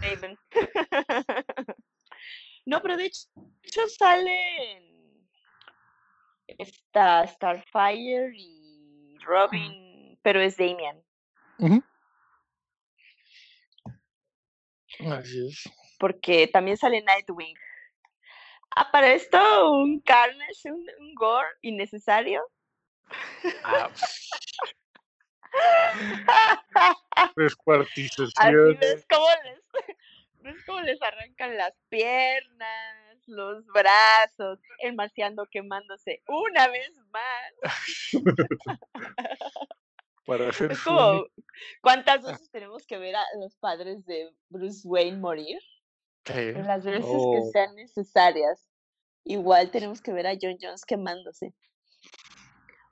Raven. No, pero de hecho, de hecho salen esta Starfire y Robin, pero es Damian. Así es. porque también sale Nightwing. Ah, para esto un Carnage, un, un gore innecesario. Ah, Así descuartizaciones. ves cómo les, ves cómo les arrancan las piernas, los brazos, el marciano quemándose una vez más. Para hacer Es como, ¿cuántas veces tenemos que ver a los padres de Bruce Wayne morir? Sí. Las veces Oh, que sean necesarias. Igual tenemos que ver a John Jones quemándose.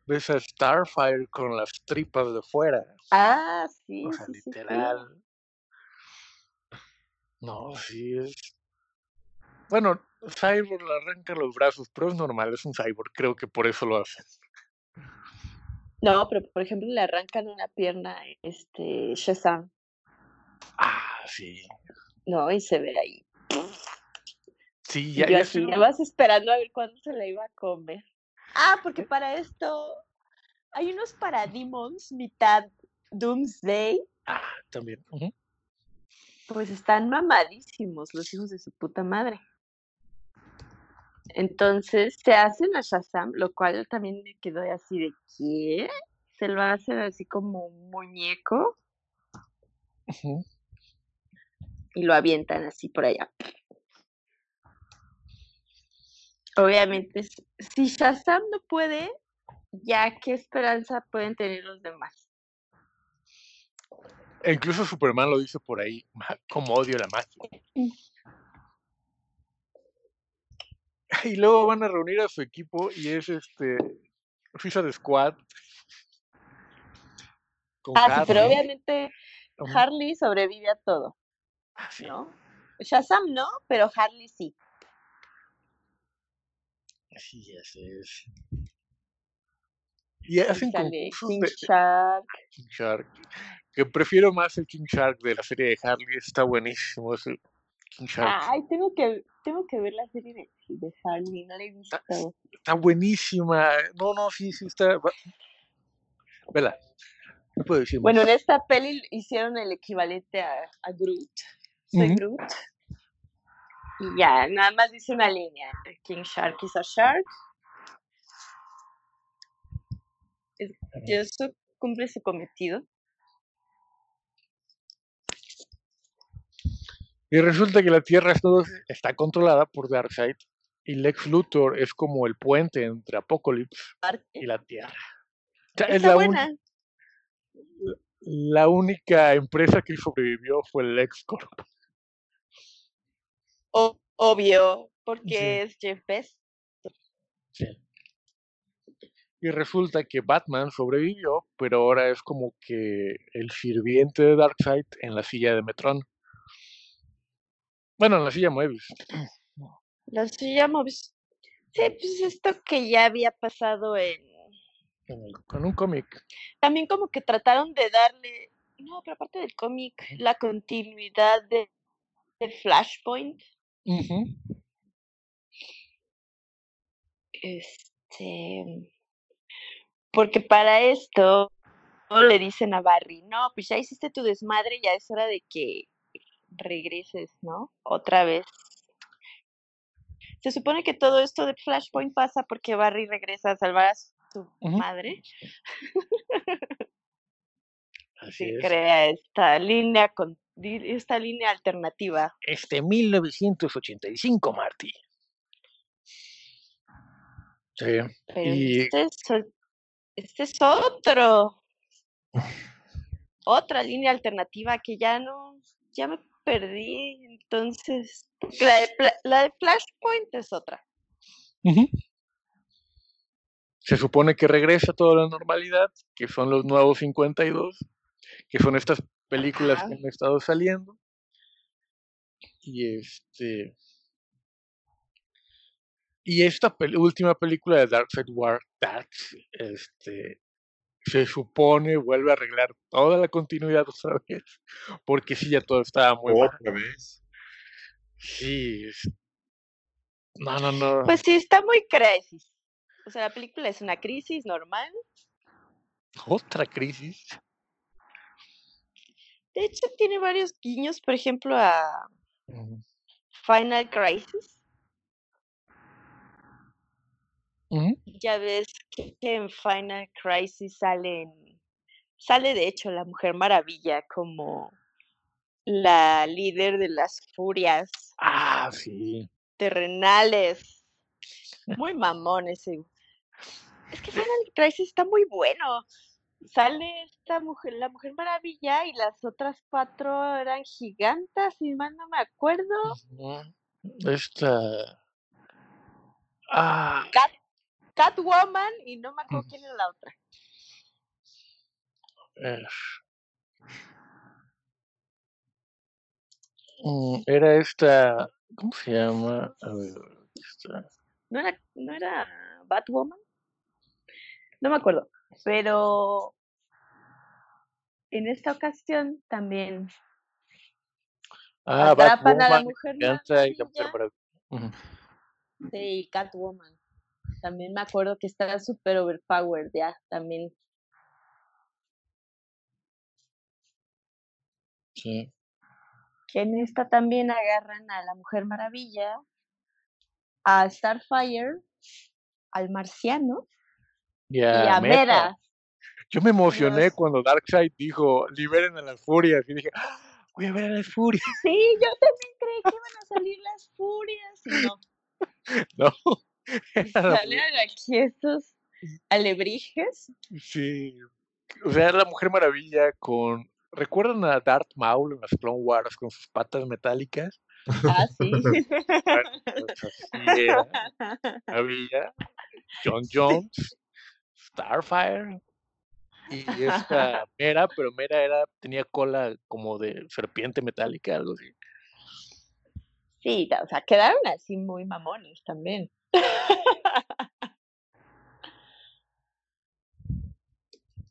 ves a Starfire con las tripas de fuera. Ah, sí, O sea, sí, sí, sí. literal. No, sí es. Bueno, Cyborg le arranca los brazos, pero es normal, es un cyborg, creo que por eso lo hacen. No, pero por ejemplo le arrancan una pierna este Shazam, Ah, sí. ¿no? Y se ve ahí. Sí, ya, yo ya así, se- ya vas esperando a ver cuándo se la iba a comer. Ah, porque para esto hay unos parademons mitad Doomsday Ah, también. pues están mamadísimos los hijos de su puta madre. Entonces se hacen a Shazam, lo cual también me quedó así de ¿qué? Se lo hacen así como un muñeco y lo avientan así por allá. Obviamente, si Shazam no puede, ya qué esperanza pueden tener los demás. E incluso Superman lo dice por ahí, "Ma- como odio la magia. Y luego van a reunir a su equipo y es este Suicide Squad. Con Ah, sí, pero Harley. obviamente. Harley sobrevive a todo, Ah, sí. ¿no? Shazam no, pero Harley sí. Así es, es. Y hacen King de, Shark. King Shark. Que prefiero más el King Shark de la serie de Harley. Está buenísimo ese King Shark. Ay, tengo que, tengo que ver la serie de, de Harley, no la he Está, visto. está buenísima. No, no, sí, sí está. Vela, no puedo decir Bueno, en esta peli hicieron el equivalente a, a Groot. Soy. Groot. Y ya, nada más dice una línea. King Shark is a shark. Eso cumple su cometido. Y resulta que la Tierra está controlada por Darkseid. Y Lex Luthor es como el puente entre Apocalypse y la Tierra. O sea, es la, un- la única empresa que sobrevivió fue LexCorp. O- obvio, Sí. porque es Jeff Bezos. Sí. Y resulta que Batman sobrevivió, pero ahora es como que el sirviente de Darkseid en la silla de Metron. Bueno, en la silla Moebius. Los llamamos. Sí, pues esto que ya había pasado en. En, el- en un cómic. También como que trataron de darle. No, pero aparte del cómic, la continuidad de, de Flashpoint. Ujú. Este. Porque para esto le dicen a Barry, no, pues ya hiciste tu desmadre, ya es hora de que regreses, ¿no? Otra vez. Se supone que todo esto de Flashpoint pasa porque Barry regresa a salvar a su madre. Así Se es. crea esta línea con esta línea alternativa. Este 1985, Marty. Sí. Pero Y este es, este es otro, otra línea alternativa que ya no, ya me perdí. Entonces, la de, Pla- la de Flashpoint es otra. se supone que regresa toda la normalidad, que son los nuevos 52, que son estas películas Ajá. que han estado saliendo. Y este. Y esta pel- última película de Darkseid War, Dark, este, se supone vuelve a arreglar toda la continuidad otra vez, porque sí, ya todo estaba muy mal. Otra vez. Sí, es- no, no, no. Pues sí, está muy crisis. O sea, la película es una crisis normal. Otra crisis. De hecho, tiene varios guiños, por ejemplo, a. Final Crisis. Ya ves que que en Final Crisis salen, sale de hecho la Mujer Maravilla como la líder de las furias Ah, sí. terrenales. Muy mamón ese. Es que Final Crisis está muy bueno. Sale esta mujer, la Mujer Maravilla y las otras cuatro eran gigantas, si mal no me acuerdo. Esta. Ah, Catwoman y no me acuerdo quién era la otra. Mm, Era esta. ¿Cómo se llama? A ver. ¿No era, no era Batwoman? No me acuerdo. Pero en esta ocasión también Ah, atrapan a la Batwoman, Mujer y la Mujer. Ujú. Sí, Catwoman. También me acuerdo que estaba súper overpowered ya, también. Sí. que en esta también agarran a la Mujer Maravilla, a Starfire, al Marciano Y y a a Mera. Mera. Yo me emocioné Dios. cuando Darkseid dijo, liberen a las furias. Y dije, "Ah, voy a ver a las furias. Sí, yo también creí que iban a salir las furias. Y no, No, salieron aquí estos alebrijes. Sí. O sea, la Mujer Maravilla con... ¿Recuerdan a Darth Maul en las Clone Wars con sus patas metálicas? Ah, sí. Bueno, pues era. Había John Jones, Starfire y esta Mera, pero Mera era, tenía cola como de serpiente metálica, algo así. Sí, o sea, quedaron así muy mamones también.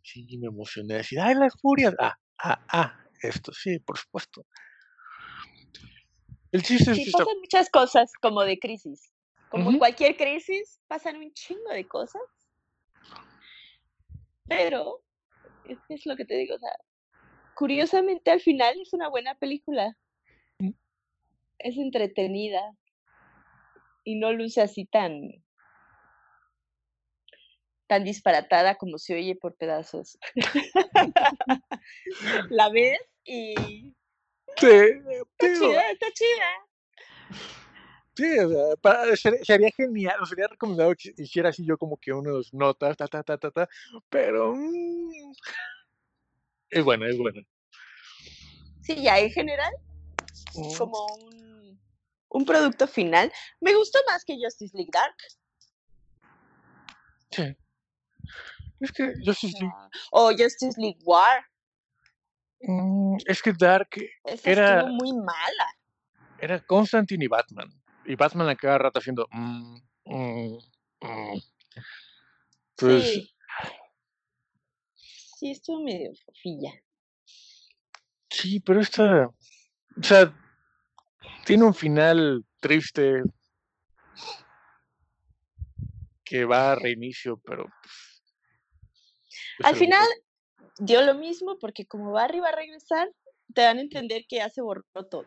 Sí, me emocioné. Decir, ¡ay, las furias! Ah, ah, ah, esto sí, por supuesto. El chiste Sí, pasan muchas cosas como de crisis. Como en cualquier crisis, pasan un chingo de cosas. Pero, es lo que te digo, o sea, curiosamente al final es una buena película. Mm. Es entretenida y no luce así tan tan disparatada como se oye por pedazos. La ves y Sí, está chida, está chida. sí, o sea, para- ser- sería genial, o sería recomendado que hiciera así yo como que unos notas, ta, ta, ta, ta, ta, pero mm, es buena, es buena. Sí, ya en general Mm, como un, un producto final. Me gustó más que Justice League Dark. Sí. Es que Justice League, O Justice League War. mm, es que Dark Esa Era- muy mala. era Constantine y Batman. Y Batman a cada rato haciendo. mm, mm. Pues, Sí. Sí, estuvo medio fofilla. sí, pero esta. O sea, tiene un final triste. Que va a reinicio, pero. pues, es Al final dio lo mismo porque como Barry va a regresar, te dan a entender que ya se borró todo.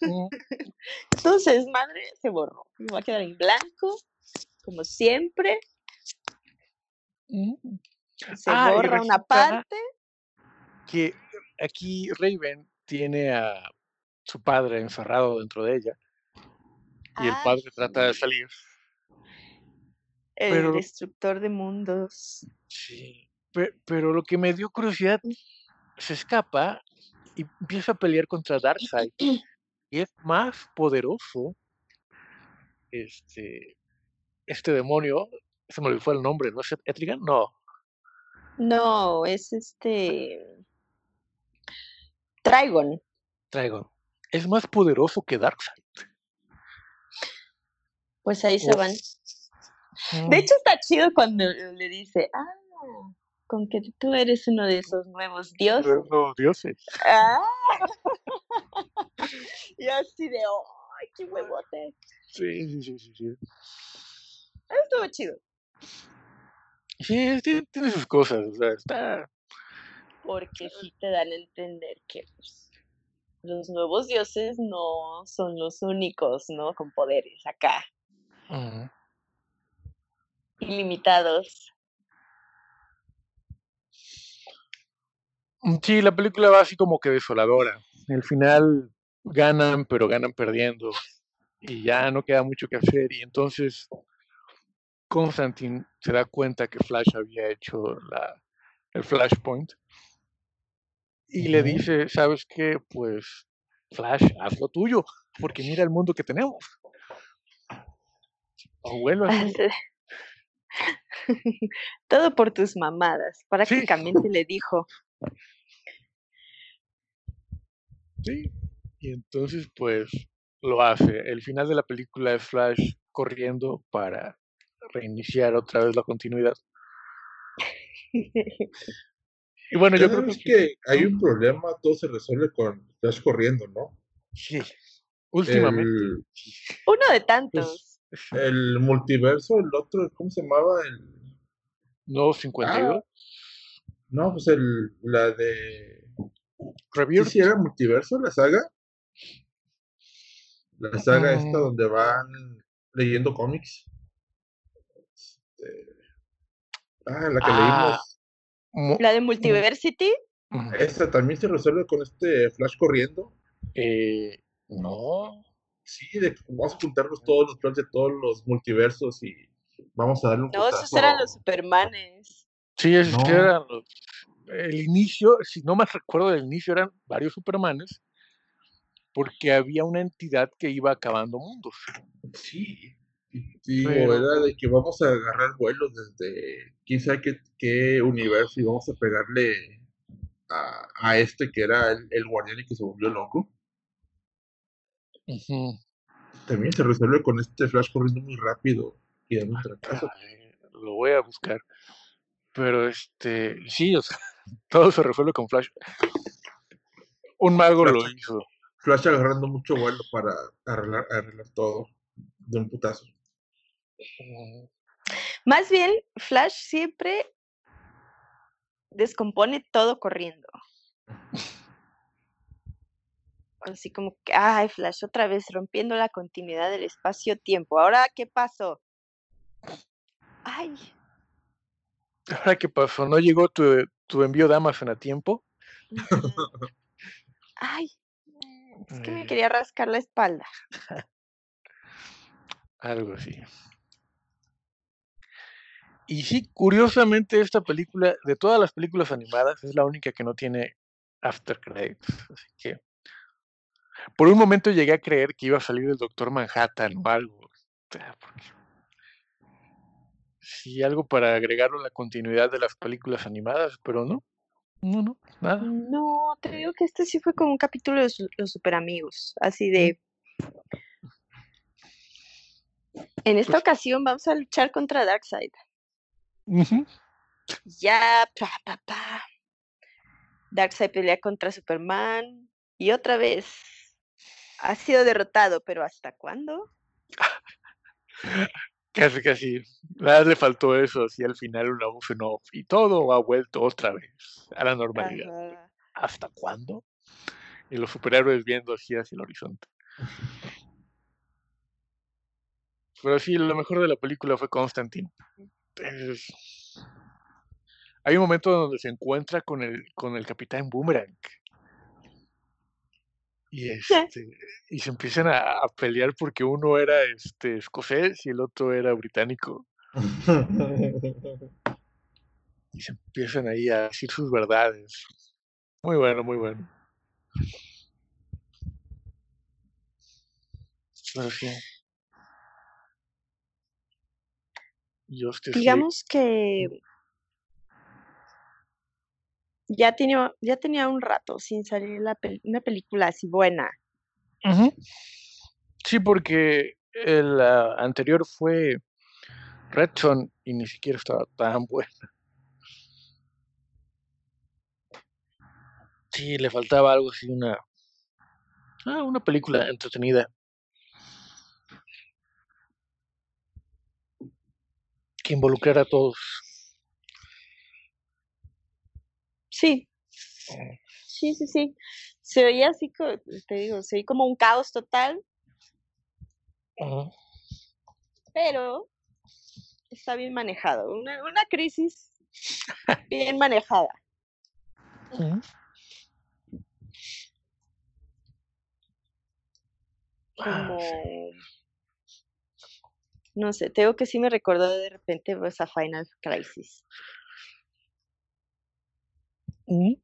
Mm, Entonces, madre, se borró. Y va a quedar en blanco, como siempre. mm. Se Ah, borra una parte. Que aquí Raven tiene a su padre encerrado dentro de ella. Y el padre trata de salir. El Pero- destructor de mundos. Sí, pe- pero lo que me dio curiosidad, se escapa y empieza a pelear contra Darkseid. Y es más poderoso este, este demonio. Se me olvidó el nombre, ¿no es Etrigan? No. No, es este. Trigon. Trigon. Es más poderoso que Darkseid. Pues ahí se van. Mm, De hecho, está chido cuando le dice, ah, con que tú eres uno de esos nuevos dioses. Los dioses. Ah. y así de, ¡ay, qué huevote! Sí, sí, sí, sí. sí. Estuvo chido. Sí, tiene, tiene sus cosas. O sea, está. Porque sí te dan a entender que pues, los nuevos dioses no son los únicos, ¿no? Con poderes acá, ilimitados. Mm, Sí, la película va así como que desoladora. Al final ganan, pero ganan perdiendo. Y ya no queda mucho que hacer. Y entonces Constantine se da cuenta que Flash había hecho la, el Flashpoint. Y le dice, ¿sabes qué? Pues Flash, haz lo tuyo. Porque mira el mundo que tenemos. Abuelo, así. Todo por tus mamadas. Sí. Prácticamente le dijo. Sí. Y entonces, pues, lo hace. El final de la película es Flash corriendo para reiniciar otra vez la continuidad. Y bueno, yo creo que, hay un problema, todo se resuelve con Flash corriendo, ¿no? sí, últimamente. El, Uno de tantos. el multiverso, el otro, ¿cómo se llamaba? El, No 52. no, pues el, la de... ¿Sí, Rebirth. sí era multiverso la saga? La saga esta Mm. donde van leyendo cómics. Este, Ah, la que Ah. leímos. La de Multiversity. Esta también se resuelve con este Flash corriendo. eh, no. Sí, de que vamos a juntarnos todos los planes de todos los multiversos y vamos a darle un No, esos putazo. eran los Supermanes. Sí, es que No. eran los- el inicio, si no me recuerdo del inicio, eran varios Supermanes, porque había una entidad que iba acabando mundos. Sí. Digo, Pero- era de que vamos a agarrar vuelos desde quién sabe qué, qué universo y vamos a pegarle a, a este que era el, el guardián y que se volvió loco. También se resuelve con este Flash corriendo muy rápido y dando un trancazo. Caray, Lo voy a buscar. Pero este, sí, o sea, todo se resuelve con Flash. Un mago lo hizo. Flash agarrando mucho vuelo para arreglar, arreglar todo de un putazo. Mm, Más bien, Flash siempre descompone todo corriendo. Así como que, ay, Flash, otra vez rompiendo la continuidad del espacio-tiempo. ¿Ahora qué pasó? Ay, Ahora, ¿qué pasó? ¿No llegó tu, tu envío de Amazon a tiempo? ay, es que me Eh, quería rascar la espalda. algo así. Y sí, curiosamente esta película, de todas las películas animadas, es la única que no tiene after credits. Así que por un momento llegué a creer que iba a salir el Doctor Manhattan o algo. Sí, algo para agregarlo a la continuidad de las películas animadas, pero no, no, no, nada. No, te digo que este sí fue como un capítulo de los, los super amigos, así de... En esta Pues- ocasión vamos a luchar contra Darkseid. Ya, pa, pa, pa. Darkseid pelea contra Superman y otra vez ha sido derrotado, pero ¿hasta cuándo? Casi, casi. Nada le faltó eso, así al final en off. Y todo ha vuelto otra vez a la normalidad. Ajá. ¿Hasta cuándo? Y los superhéroes viendo así hacia el horizonte. Pero sí, lo mejor de la película fue Constantine. Hay un momento donde se encuentra con el, con el Capitán Boomerang. Y, este, y se empiezan a, a pelear porque uno era este, escocés y el otro era británico. Y se empiezan ahí a decir sus verdades. Muy bueno, muy bueno. Pero sí. Justice League. Digamos que ya tenía, ya tenía un rato sin salir la pel- una película así buena. Sí, porque el ah, anterior fue Red Son y ni siquiera estaba tan buena. Sí, le faltaba algo así, una, ah, una película entretenida. Que involucrara a todos. Sí, sí, sí, sí. Se veía así, te digo, se veía como un caos total, pero está bien manejado. Una, una crisis bien manejada. Ah, Como, sí. No sé, tengo que sí me recordó de repente pues, a Final Crisis. Ujú.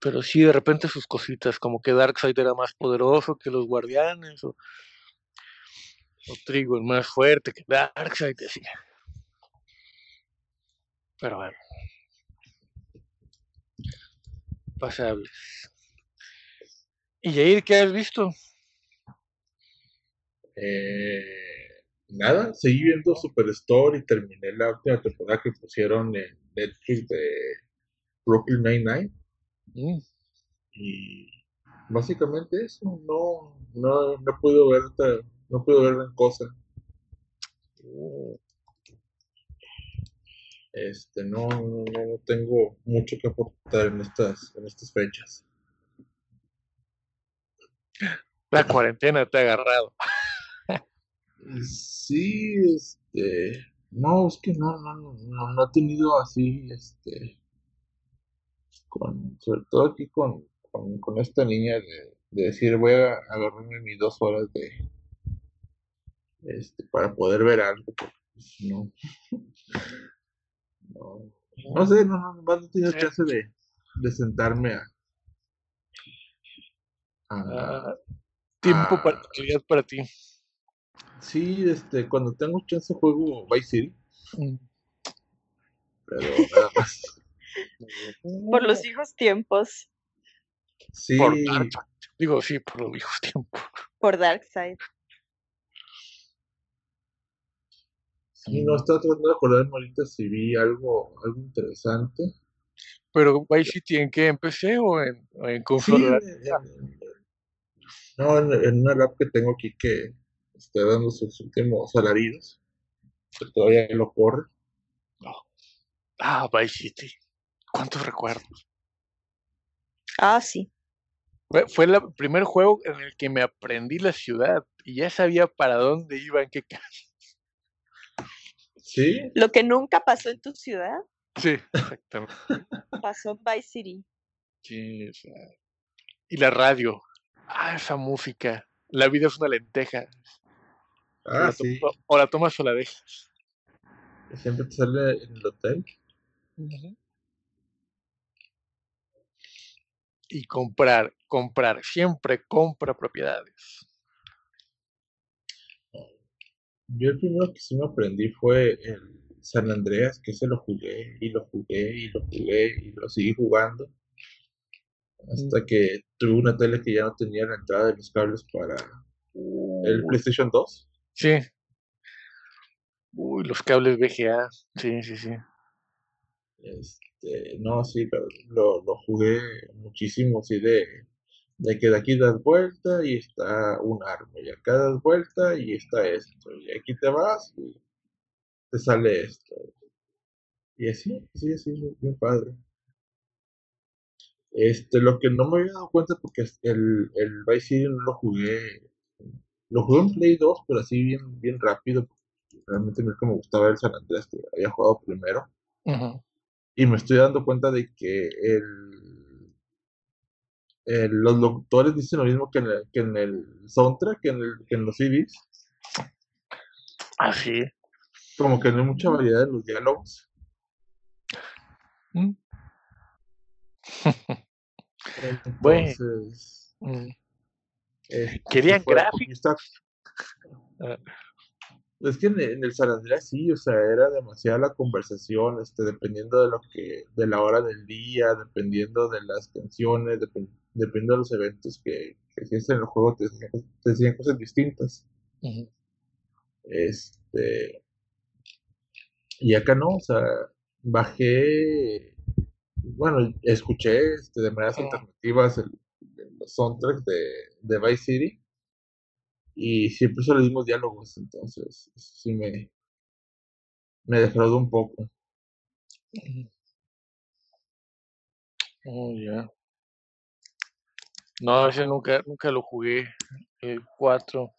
Pero sí, de repente sus cositas, como que Darkseid era más poderoso que los guardianes, o, o Trigo es más fuerte que Darkseid, así. Pero bueno. Pasables. ¿Y Jair, qué has visto? Eh, nada, seguí viendo Superstore y terminé la última temporada que pusieron en Netflix de Brooklyn Nine-Nine. Mm, Y básicamente eso, no, no, no puedo ver, no puedo ver gran cosa. Este, no, no, no tengo mucho que aportar en estas, en estas fechas. La cuarentena te ha agarrado. Sí, este, no, es que no, no, no, no, no he tenido así, este, con, sobre todo aquí con, con, con esta niña de, de decir voy a agarrarme mis dos horas de, este, para poder ver algo, pues, no, no, no sé, no, no, no he tenido Sí. chance de, de sentarme a, a, Ah, tiempo para, para ti. Sí, este, cuando tengo chance juego Vice City, Mm. pero nada más. Por los viejos tiempos, Sí, Por Dark- Digo, sí, por los viejos tiempos. por Darkseid. sí, no estaba tratando de acordarme ahorita si vi algo, algo interesante. Pero Vice City, ¿en qué? ¿En PC o en, o en Sí, consola? en- en- no, en, en una lab que tengo aquí que está dando sus últimos salarios, que todavía lo corre. Ah, Vice City. ¿Cuántos recuerdos? Ah, sí. Fue, fue el primer juego en el que me aprendí la ciudad y ya sabía para dónde iba, en qué calle. Sí, Lo que nunca pasó en tu ciudad, Sí, exactamente. pasó en Vice City. Sí, o sea, Y la radio. Ah, esa música. La vida es una lenteja. O ah, la to- sí, o la tomas o la dejas. siempre te sale en el hotel. Y comprar, comprar. Siempre compra propiedades. Yo el primero que sí me aprendí fue el San Andreas, que se lo jugué y lo jugué y lo jugué y lo seguí jugando. Hasta que tuve una tele que ya no tenía la entrada de los cables para el PlayStation 2. Sí. Uy, los cables VGA. Sí, sí, sí. Este, no, sí, lo, lo, jugué muchísimo, sí, de, de que de aquí das vuelta y está un arma, y acá das vuelta y está esto, y aquí te vas y te sale esto. Y así, sí, sí, bien- padre. Este, lo que no me había dado cuenta porque el, el Vice City no lo jugué, lo jugué en Play 2, pero así bien, bien rápido. Realmente no es que me gustaba el San Andrés, que había jugado primero. Ujú. Y me estoy dando cuenta de que el, el- los locutores dicen lo mismo que en el, que en el soundtrack, que en, el, que en los CDs. Ah, sí. Como que no hay mucha variedad en los diálogos. Mm. Bueno. Entonces, Mm. Este, Querían gráficos. Ah. Es que en, en el San Andreas sí, o sea, era demasiada la conversación, este, dependiendo de lo que, de la hora del día, dependiendo de las canciones, depen- dependiendo de los eventos que, que en el juego, te decían, te decían cosas distintas. Este, y acá no, o sea, bajé, bueno, escuché este, de maneras Ah. alternativas el- los soundtracks de, de Vice City y siempre son los mismos diálogos, entonces eso sí me, me defraudó un poco. Oh, ya. No, ese nunca, nunca lo jugué. El 4.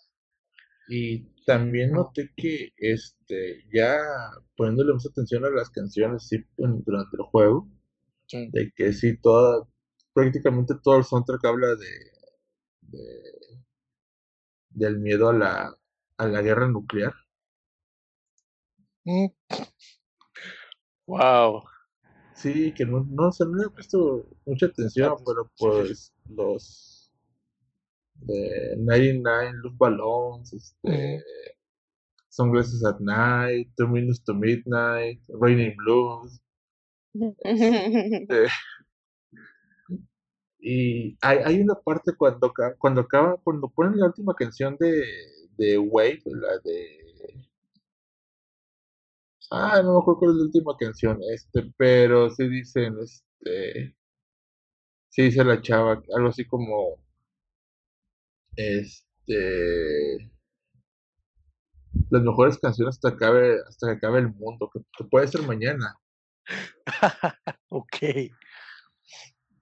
Y también noté que este, ya poniéndole más atención a las canciones sí, durante el juego, Sí. de que sí, toda, prácticamente todo el soundtrack habla de, de- del miedo a la, a la guerra nuclear. Wow. Sí, que no, no, se me había puesto mucha atención, pero pues los de 99 Luz Balloons, este, Sunglasses at Night, Two Minutes to Midnight, Raining Blues, Y hay, hay una parte cuando, cuando acaba, cuando ponen la última canción de, de Wave, la de... Ah, no me acuerdo cuál es la última canción, este, pero sí dicen, este, sí dice la chava, algo así como, este, las mejores canciones hasta acabe, hasta que acabe el mundo, que, que puede ser mañana. ok.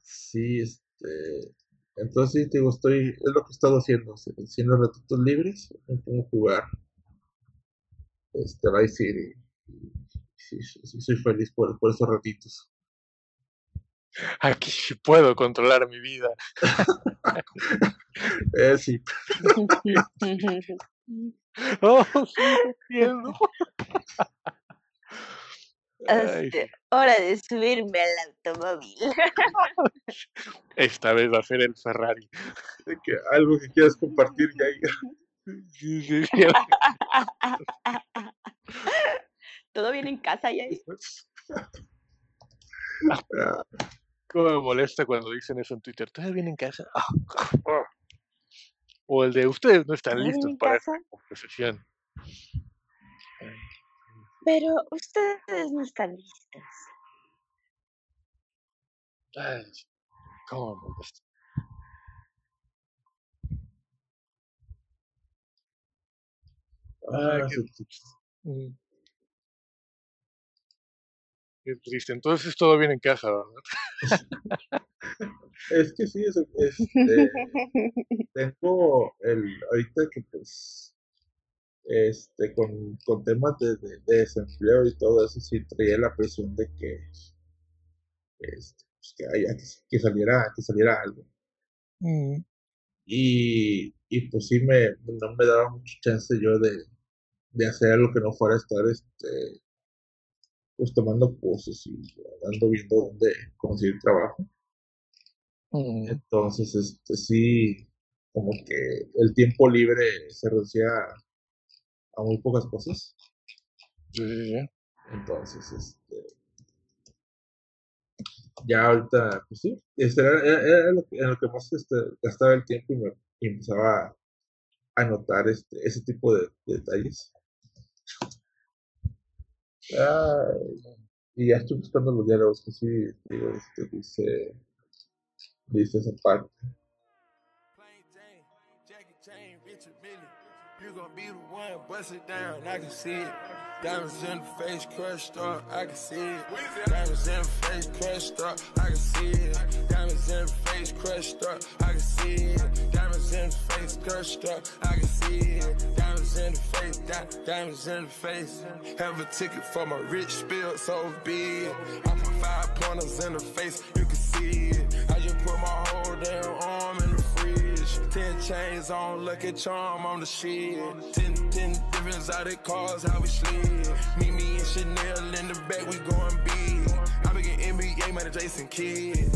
Sí, este, Entonces, digo, estoy, es lo que he estado haciendo, haciendo ratitos libres, como jugar este Vice City. Sí, sí, sí, soy feliz por, por esos ratitos. Aquí sí puedo controlar mi vida. Eh, sí. Oh, sí, entiendo. Este, hora de subirme al automóvil. esta vez va a ser el Ferrari. Que algo que quieras compartir ya. Sí, sí, sí. ¿Todo bien en casa ya? Ah, Cómo me molesta cuando dicen eso en Twitter. ¿Todavía viene en casa? Ah. O el de ustedes no están ¿Todo bien listos para esta conversación. Pero ustedes no están listos. Ay, cómo ah, qué-. Mm. Qué triste. Entonces todo viene en casa, ¿verdad? Es que sí, es, este, tengo el, ahorita que pues, este, con, con temas de, de- de desempleo y todo eso, sí traía la presión de que, este, pues, que haya, que, que saliera, que saliera algo. Mm. Y, y pues sí me, no me daba mucha chance yo de, de hacer algo que no fuera estar, este, pues tomando cursos y andando viendo dónde conseguir trabajo. Mm. Entonces, este, sí, como que el tiempo libre se reducía a muy pocas cosas. Sí, sí, sí. Entonces, este, ya ahorita, pues sí, este era, era- era lo que, en lo que más este, gastaba el tiempo y me y empezaba a, a notar este, ese tipo de, de detalles. Ay, y ya estoy buscando los diálogos que sí, digo, este, dice, dice esa parte. Be the one, bust it down, I can see it. Diamonds in the face, crushed up, I can see it. Diamonds in the face, crushed up, I can see it. Diamonds in the face, crushed up, I can see it. Diamonds in the face, crushed up, I can see it. Diamonds in the face, di- diamonds in the face. Have a ticket for my rich spill, so be it. I put five pointers in the face, you can see it. I just put my whole damn arm. Ten chains on, lucky charm on the shit. Ten, ten different exotic cars, how we slid. Meet me and Chanel in the back, we going big. I be getting NBA, man, Jason Kidd.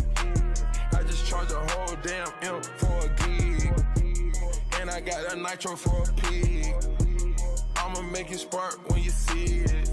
I just charge a whole damn M for a gig. And I got a nitro for a pig. I'ma make it spark when you see it.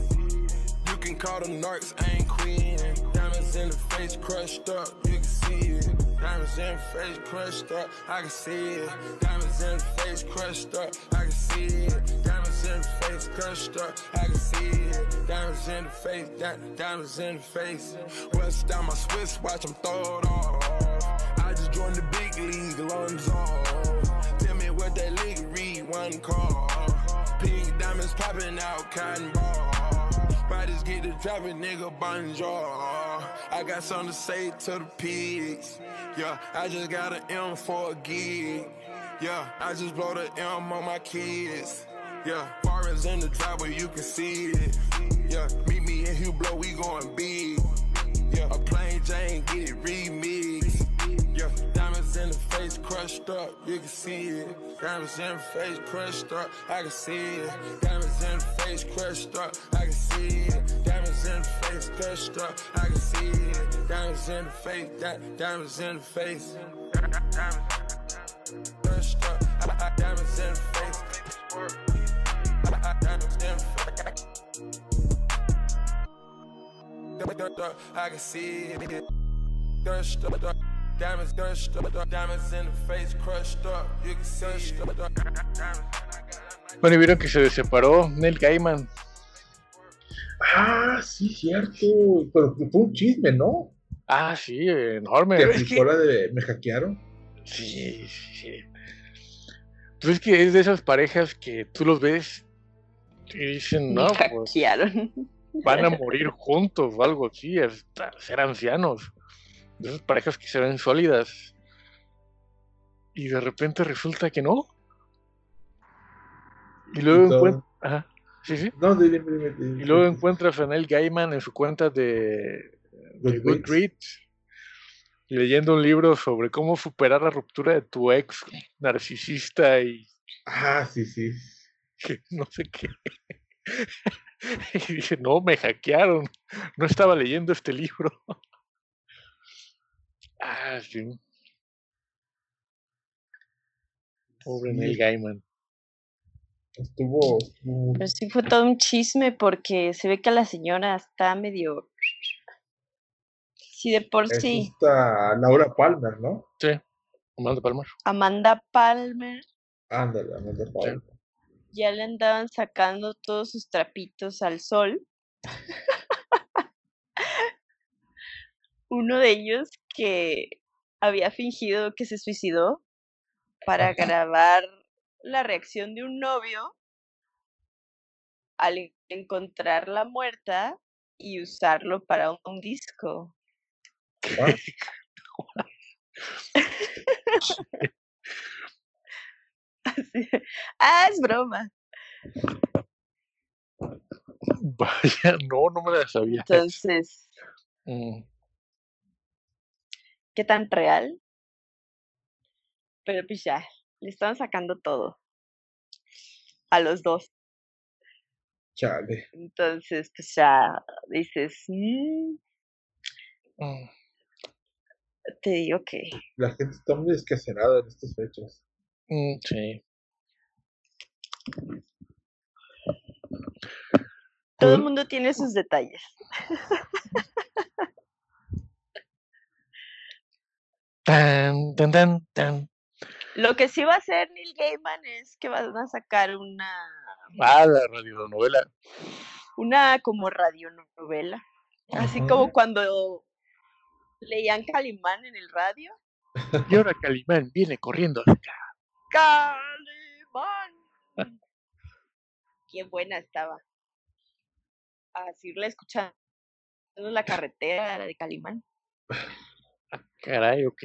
You can call them narcs, I ain't queen. Diamonds in the face crushed up, you can see it. Diamonds in the face crushed up, I can see it. Diamonds in the face crushed up, I can see it. Diamonds in the face crushed up, I can see it. Diamonds in the face, di- diamonds in the face. Bust down my Swiss watch, I'm throw it off. I just joined the big league, lungs off. Tell me what that league read, one call. Pink diamonds popping out, cotton ball. Bodies get to dropping, nigga, bonjour. I got something to say to the pigs. Yeah, I just got an M for a gig. Yeah, I just blow the M on my kids. Yeah, foreigns in the driveway, you can see it. Yeah, meet me in Hublot, we going big. Yeah, a plain Jane, get it remixed. Yeah, in the face crushed up, you can see it. Diamonds in the face crushed up, I can see it. Diamonds in the face crushed up, I can see it. Diamonds in the face crushed up, I can see it. Diamonds in the face, di- diamonds in the face. Crushed up, I- diamonds in the face. I- I- Diamonds in the face. I can see it. Crushed up, diamonds crushed up, diamonds in the face crushed up. You can see it. Bueno, y vieron que se separó Neil Gaiman. Ah, sí, cierto. Pero fue un chisme, ¿no? Ah, sí, enorme. Que Es que- la de me hackearon. Sí, sí. Pues es que es de esas parejas que tú los ves y dicen, no, Me pues hackearon. van a morir juntos o algo así, hasta ser ancianos. De esas parejas que se ven sólidas. y de repente resulta que no. Y luego todo. encuentra, ajá, sí, sí. No, dime, dime, dime. Y luego encuentras a Neil Gaiman en su cuenta de, de Goodreads. Goodreads leyendo un libro sobre cómo superar la ruptura de tu ex narcisista y Ah, sí, sí. que no sé qué. Y dice, no, me hackearon. No estaba leyendo este libro. Ah, sí. Pobre Sí, Neil Gaiman. Estuvo. Pero sí fue todo un chisme porque se ve que la señora está medio... Sí, de por Es sí. esta Laura Palmer, ¿no? Sí, Amanda Palmer. Amanda Palmer Ándale, Amanda Palmer. ya le andaban sacando todos sus trapitos al sol. Uno de ellos que había fingido que se suicidó para Ajá. grabar la reacción de un novio al en- encontrarla muerta y usarlo para un, un disco. Ah, es broma. Vaya, no, no me la sabía. Entonces, Mm, ¿qué tan real? Pero pues ya, le estaban sacando todo a los dos. chale. Entonces, pues ya dices, "Mm, mm. te digo que La gente está muy descacerada en estas fechas. Mm, sí. todo el Pues, mundo tiene sus detalles. tan, tan, tan, tan. Lo que sí va a hacer Neil Gaiman es que van a sacar una, Ah, la radionovela. una como radionovela. Así Ujú. como cuando leían Calimán en el radio. Y ahora Calimán viene corriendo. Calimán. Qué buena estaba. Así la escuchando en la carretera de Calimán. Caray, ok.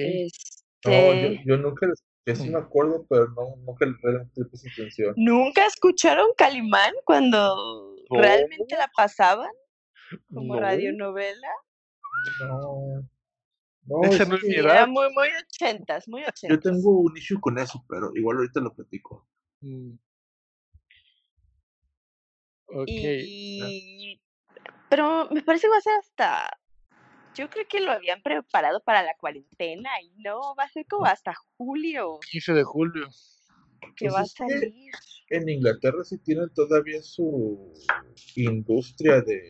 No, yo, Este, yo nunca les escuché, sí me acuerdo, pero no, nunca realmente le puse atención. ¿Nunca escucharon Calimán cuando No. realmente la pasaban como No, radionovela? No. No, Esa es no es mi edad. era muy, muy ochentas, muy yo ochentas. tengo un issue con eso, pero igual ahorita lo platico. Mm. Ok. Y... Pero me parece que va a ser hasta... Yo creo que lo habían preparado para la cuarentena y no, va a ser como hasta julio 15 de julio. que Pues va a salir. En Inglaterra sí tienen todavía su industria de...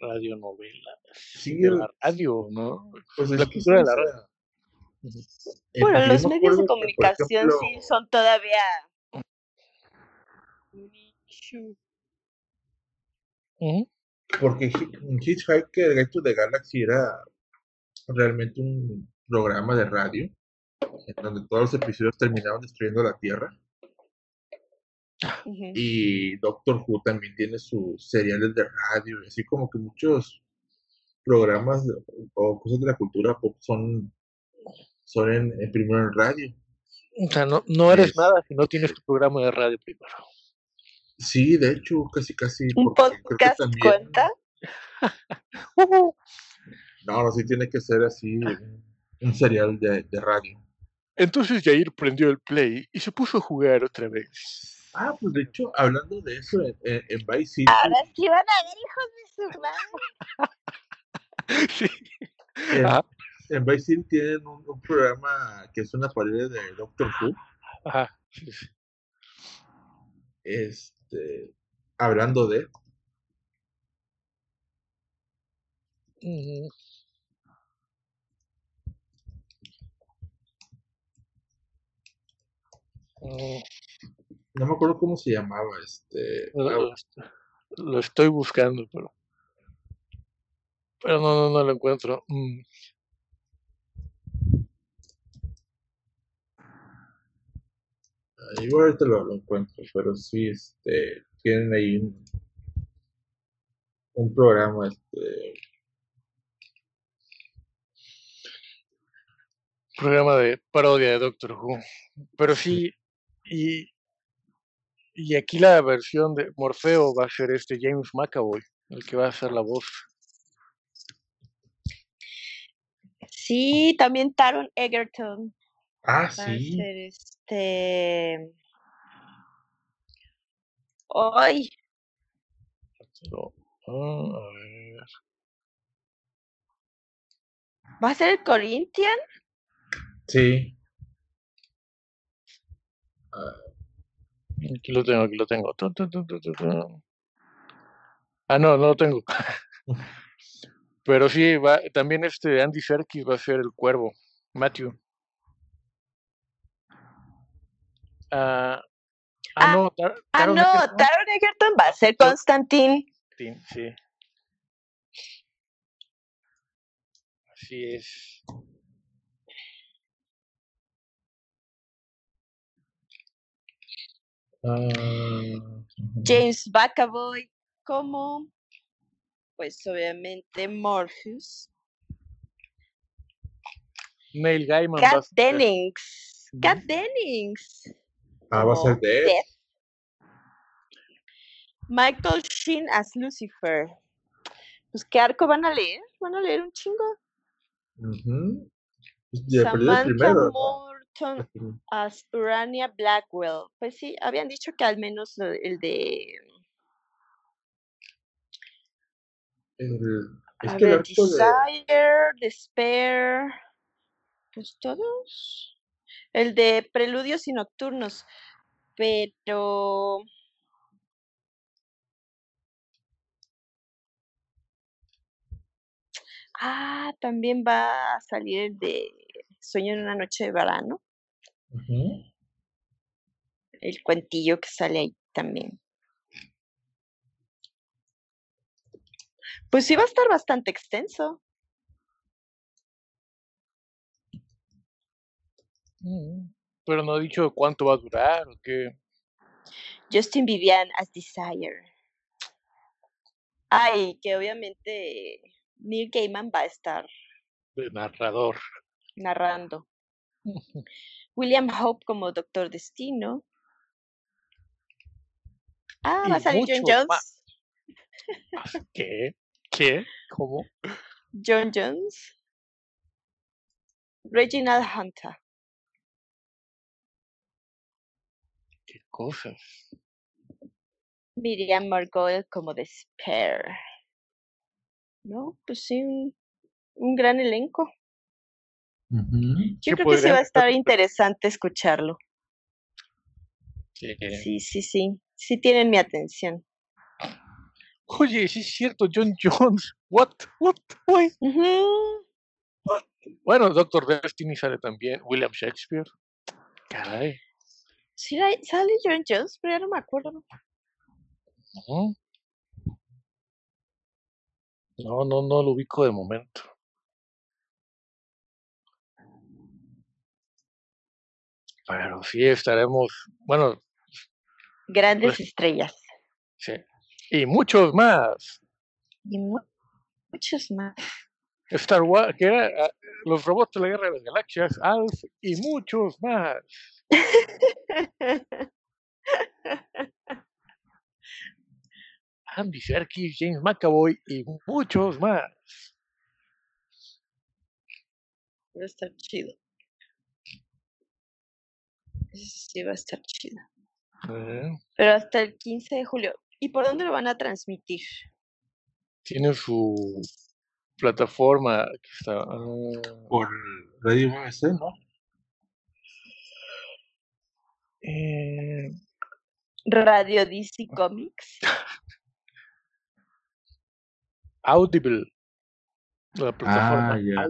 Radionovela. Sí, De el- la radio, ¿no? pues la cultura de la radio. eh, Bueno, yo los me medios de comunicación sí son todavía un issue. Ujú. Porque Hi- Hitchhiker Guide to the Galaxy era realmente un programa de radio en donde todos los episodios terminaban destruyendo la Tierra. Y Doctor Who también tiene sus seriales de radio, así como que muchos programas o cosas de la cultura pop son, son en, en primero en radio. O sea, no, no eres Es- nada si no tienes tu programa de radio primero. Sí, de hecho, casi casi. ¿Un podcast también- cuenta? No, no, sí tiene que ser así un, un serial de, de radio. Entonces Jair prendió el play y se puso a jugar otra vez. Ah, pues de hecho, hablando de eso, en, en, en Vice City, Ahora sí van a ver, hijos de su madre. Sí. en, Ajá. en Vice City tienen un, un programa que es una parodia de Doctor Who, Ajá. sí, sí. Este, hablando de. Mm, no me acuerdo cómo se llamaba, este, Lo, ah, lo estoy buscando, pero. Pero no, no, no lo encuentro. Mm, igual ahorita lo, lo encuentro, pero sí, este, tienen ahí un, un programa, este, programa de parodia de Doctor Who. Pero sí, y, y aquí la versión de Morfeo va a ser este James McAvoy, el que va a hacer la voz. Sí, también Taron Egerton Ah, va a sí. ser este. ¡Ay! No, ah, a ver. ¿Va a ser el Corinthian? Sí. Aquí lo tengo, aquí lo tengo. Ah, no, no lo tengo. Pero sí, va, también este Andy Serkis va a ser el cuervo, Matthew. Ah, ah, Ah, no, Tar- Ah, Taron no, Egerton, Taron Egerton va a ser Constantine. sí, sí. Así es. Ah. James McAvoy como, pues obviamente Morpheus. Neil Gaiman Kat Dennings. Kat. Dennings. Ah, va a ser como de él. Death. Michael Sheen as Lucifer. Pues qué arco van a leer, van a leer un chingo. El Samantha primero, ¿no? Morton as Urania Blackwell. Pues sí, habían dicho que al menos el de El- es a que el ver, arco de. Desire, Despair, pues todos. El de Preludios y Nocturnos, pero ah, también va a salir el de Sueño en una noche de verano, el cuentillo que sale ahí también. Pues sí va a estar bastante extenso. Pero no ha dicho cuánto va a durar o qué. Justin Vivian as Desire. Ay, que obviamente Neil Gaiman va a estar de narrador. narrando. William Hope como Doctor Destino. Ah, va a salir John Jones. más. ¿Qué? ¿Qué? ¿Cómo? John Jones. Reginald Hunter. Cosas? Miriam Margoyle como Despair. No, pues sí, un, un gran elenco. Yo creo que sí va a estar interesante escucharlo. Sí. Sí, sí, sí. Sí tienen mi atención. Oye, sí es cierto, John Jones. What? What? Why? Ujú. Bueno, Doctor Destiny sale también. William Shakespeare. Caray. Sí, sale John Jones, pero ya no me acuerdo. No, no, no lo ubico de momento. Pero sí estaremos, bueno, Grandes Pues- estrellas. sí. Y muchos más. Y mu- muchos más. Star Wars, que era ah, los robots de la guerra de las galaxias, Alf y muchos más. Andy Serkis, James McAvoy y muchos más. Va a estar chido. Sí, va a estar chido. Eh, Pero hasta el 15 de julio. ¿Y por dónde lo van a transmitir? Tiene su plataforma que está. ah, Por Radio BBC, ¿no? eh, Radio DC Comics. Audible. La plataforma Ah, ya.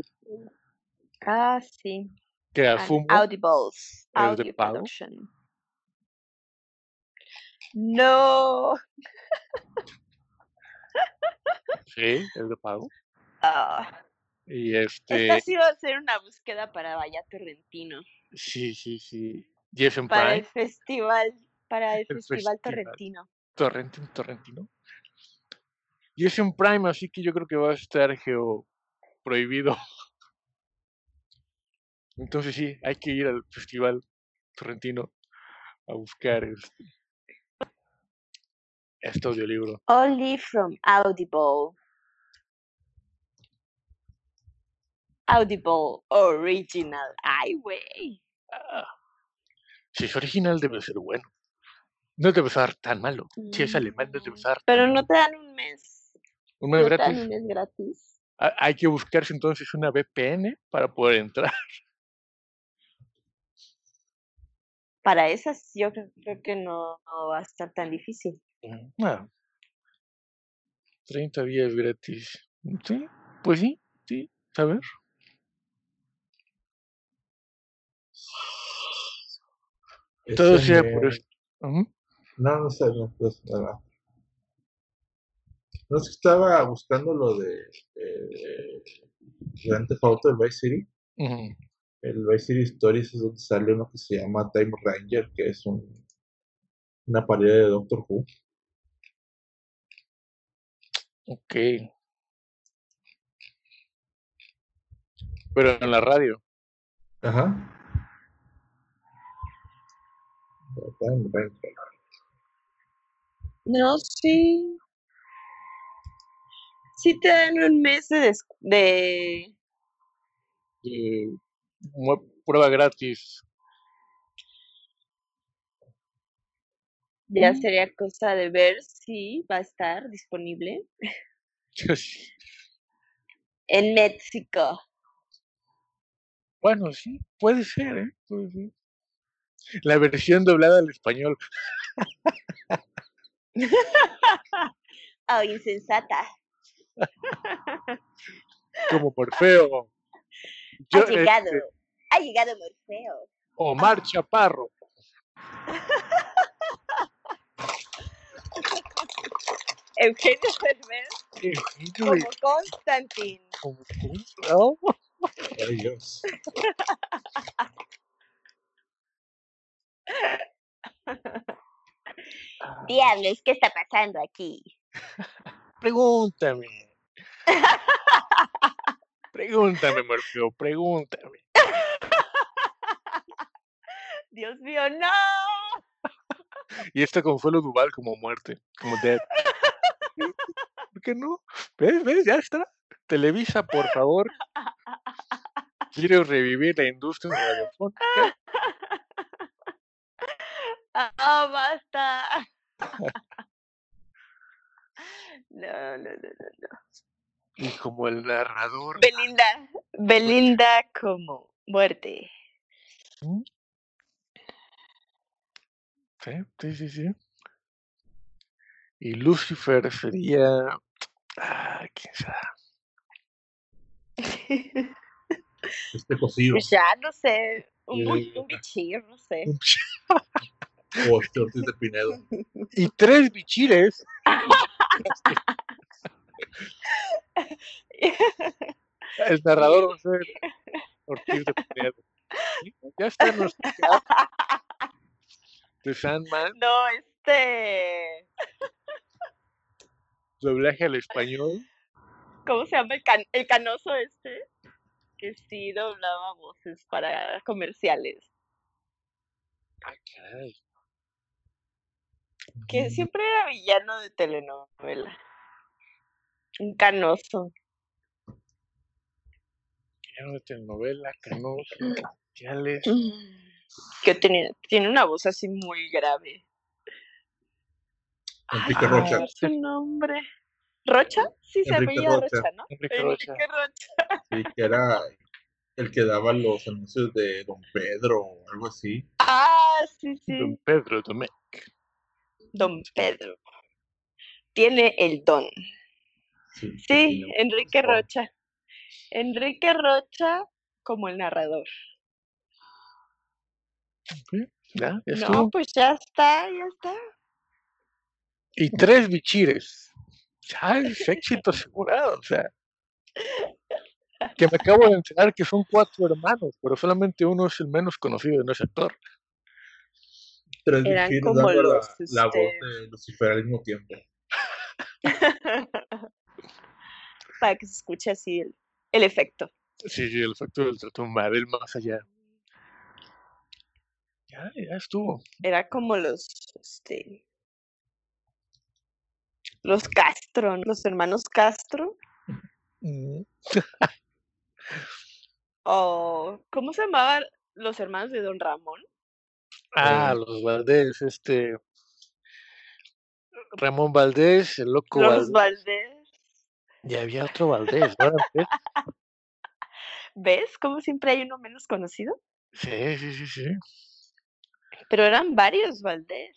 Ah, sí. que Audibles. ¿Es de Audio pago? Production. No. sí, es de pago. Ah, Y esta este, sí va a ser una búsqueda para Vaya Torrentino. sí, sí, sí. Jeff Para el festival. Para el, El festival festival. torrentino. Torrentino, Torrentino. Y es en Prime, así que yo creo que va a estar geo prohibido. Entonces sí, hay que ir al festival torrentino a buscar este, este audiolibro. Only from Audible. Audible Original. Ay, güey. Ah, si es original debe ser bueno. No debe ser tan malo. Si es alemán no debe ser Pero tan no te dan un mes. Un mes No te dan gratis. un mes gratis. Ha- Hay que buscarse entonces una VPN para poder entrar. Para esas yo creo, creo que no, no va a estar tan difícil. Ah, 30 días gratis. Sí, pues sí, sí. A ver. Todo Ese sea por esto. No, no sé, no, pues, nada. No que estaba buscando lo de eh, Grand Theft Auto, el Vice City. El Vice City Stories es donde sale uno que se llama Time Ranger, que es un, una parodia de Doctor Who. Ok. Pero en la radio. Ajá. No, sí. Sí te dan un mes de, de... eh, prueba gratis. Ya sería cosa de ver si va a estar disponible en México. Bueno, sí, puede ser, ¿eh? Puede ser. La versión doblada al español. Oh, insensata. Como Morfeo. Ha Yo, llegado. este, Ha llegado Morfeo. Omar Chaparro. Eugenio Eugenio como Constantine. como- oh, Ay, Dios. Diablos, ¿qué está pasando aquí? Pregúntame. Pregúntame, Morfeo, pregúntame. Dios mío, no. Y esta Consuelo Duval como muerte, como dead. ¿Por qué no? ¿Ves? ¿Ves? Ya está. Televisa, por favor. Quiero revivir la industria radiofónica. Ah, basta. No, no, no, no, no. Y como el narrador. Belinda. Belinda como muerte. Sí, sí, sí, sí. Y Lucifer sería. Ah, quién sabe. Este cocido. Ya, no sé. Un, un bichillo, no sé. O Ortiz de Pinedo. Y tres bichires. El narrador va a ser Ortiz de Pinedo. Sí, Ya está nuestro de Sandman, No, este. doblaje al español. ¿Cómo se llama el, can- el canoso este? Que sí doblaba voces para comerciales. Ah, caray. Que siempre era villano de telenovela. Un canoso. Ya no telenovela, canoso. Que tiene, tiene una voz así muy grave. Enrique Ay, Rocha. ¿cuál es su nombre? ¿Rocha? Sí, se Enrique apellida Rocha. Rocha, ¿no? Enrique Rocha. Enrique Rocha. Sí, que era el que daba los anuncios de Don Pedro o algo así. Ah, sí, sí. Don Pedro Domé. Don Pedro. Tiene el don. Sí, Enrique. Rocha. Enrique Rocha como el narrador. Sí, Ya, ya No, pues ya está, ya está. Y tres bichires. Ya es éxito asegurado. O sea, que me acabo de enterar que son cuatro hermanos, pero solamente uno es el menos conocido de ese actor. Bichiros como la, los, la voz este- de Lucifer al mismo tiempo. Para que se escuche así el, el efecto. Sí, sí, el efecto del Ultratumba, del más allá. Ya, ya estuvo. Era como los, este, los Castro, ¿no? los hermanos Castro. Mm. O, ¿cómo se llamaban los hermanos de Don Ramón? Ah, los Valdés, este. Ramón Valdés, el loco Los Valdés. Valdés. Y había otro Valdés, ¿no? ¿Ves? Como siempre hay uno menos conocido. Sí, sí, sí, sí. Pero eran varios Valdés.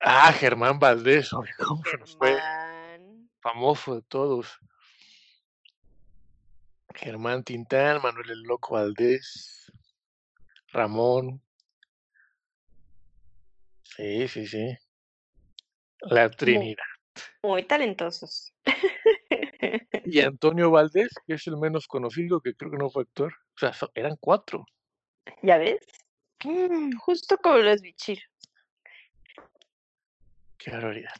Ah, Germán Valdés, hombre, ¿cómo se nos fue? Germán. Famoso de todos. Germán Tintán, Manuel el Loco Valdés, Ramón. Sí, sí, sí. La Trinidad. Muy talentosos. Y Antonio Valdés, que es el menos conocido, que creo que no fue actor. O sea, eran cuatro. ¿Ya ves? Mm, justo como los bichir. Qué barbaridad.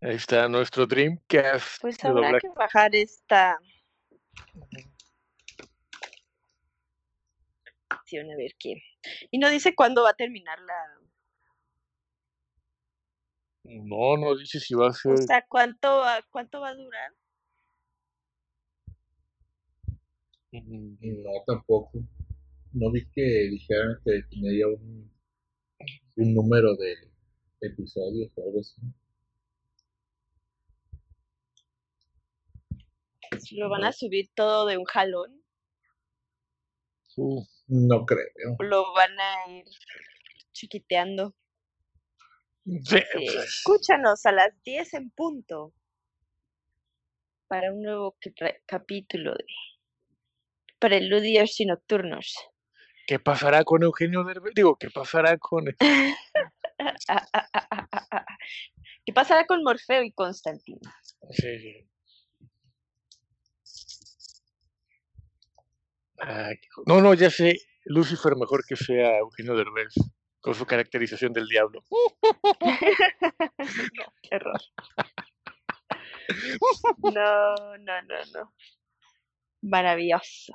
Ahí está nuestro Dreamcast Pues habrá que bajar esta a ver qué. Y no dice cuándo va a terminar la. No, no dice si va a ser. O sea, cuánto va, cuánto va a durar. Mm, No, tampoco. No vi que dijeran que tenía un, un número de episodios o algo así. Lo van a subir todo de un jalón. uh, No creo. Lo van a ir chiquiteando. sí, Sí, pues, Escúchanos a las 10 en punto para un nuevo capítulo de Preludios y Nocturnos. ¿Qué pasará con Eugenio Derbez? Digo, ¿qué pasará con ah. ¿Qué pasará con Morfeo y Constantino? Sí, sí. Ah, no, no, ya sé. Lucifer mejor que sea Eugenio Derbez con su caracterización del diablo. No, horror. No, no, no, no. Maravilloso.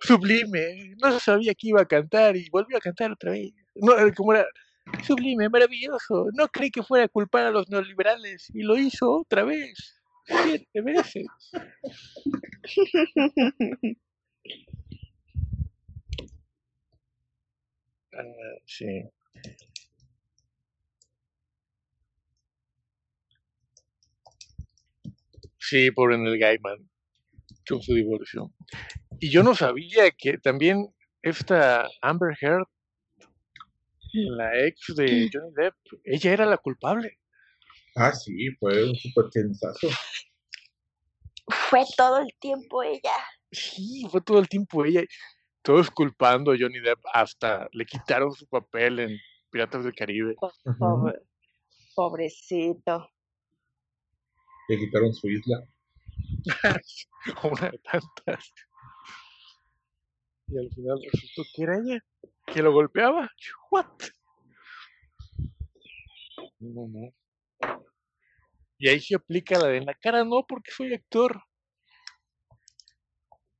Sublime. No sabía que iba a cantar y volvió a cantar otra vez. No, eh, ¿cómo era? Sublime, maravilloso. No creí que fuera a culpar a los neoliberales y lo hizo otra vez. Siete veces. Ah, sí. Sí, pobre Neil Gaiman con su divorcio. Y yo no sabía que también esta Amber Heard, la ex de Johnny Depp, ella era la culpable. Ah, sí, fue un super chismesazo. Fue todo el tiempo ella. Sí, fue todo el tiempo ella. Todos culpando a Johnny Depp, hasta le quitaron su papel en Piratas del Caribe. Pobre- pobrecito. Le quitaron su isla. Una de tantas. Y al final resultó que era ella, que lo golpeaba. What? No, no. Y ahí se aplica la de en la cara, no, porque soy actor.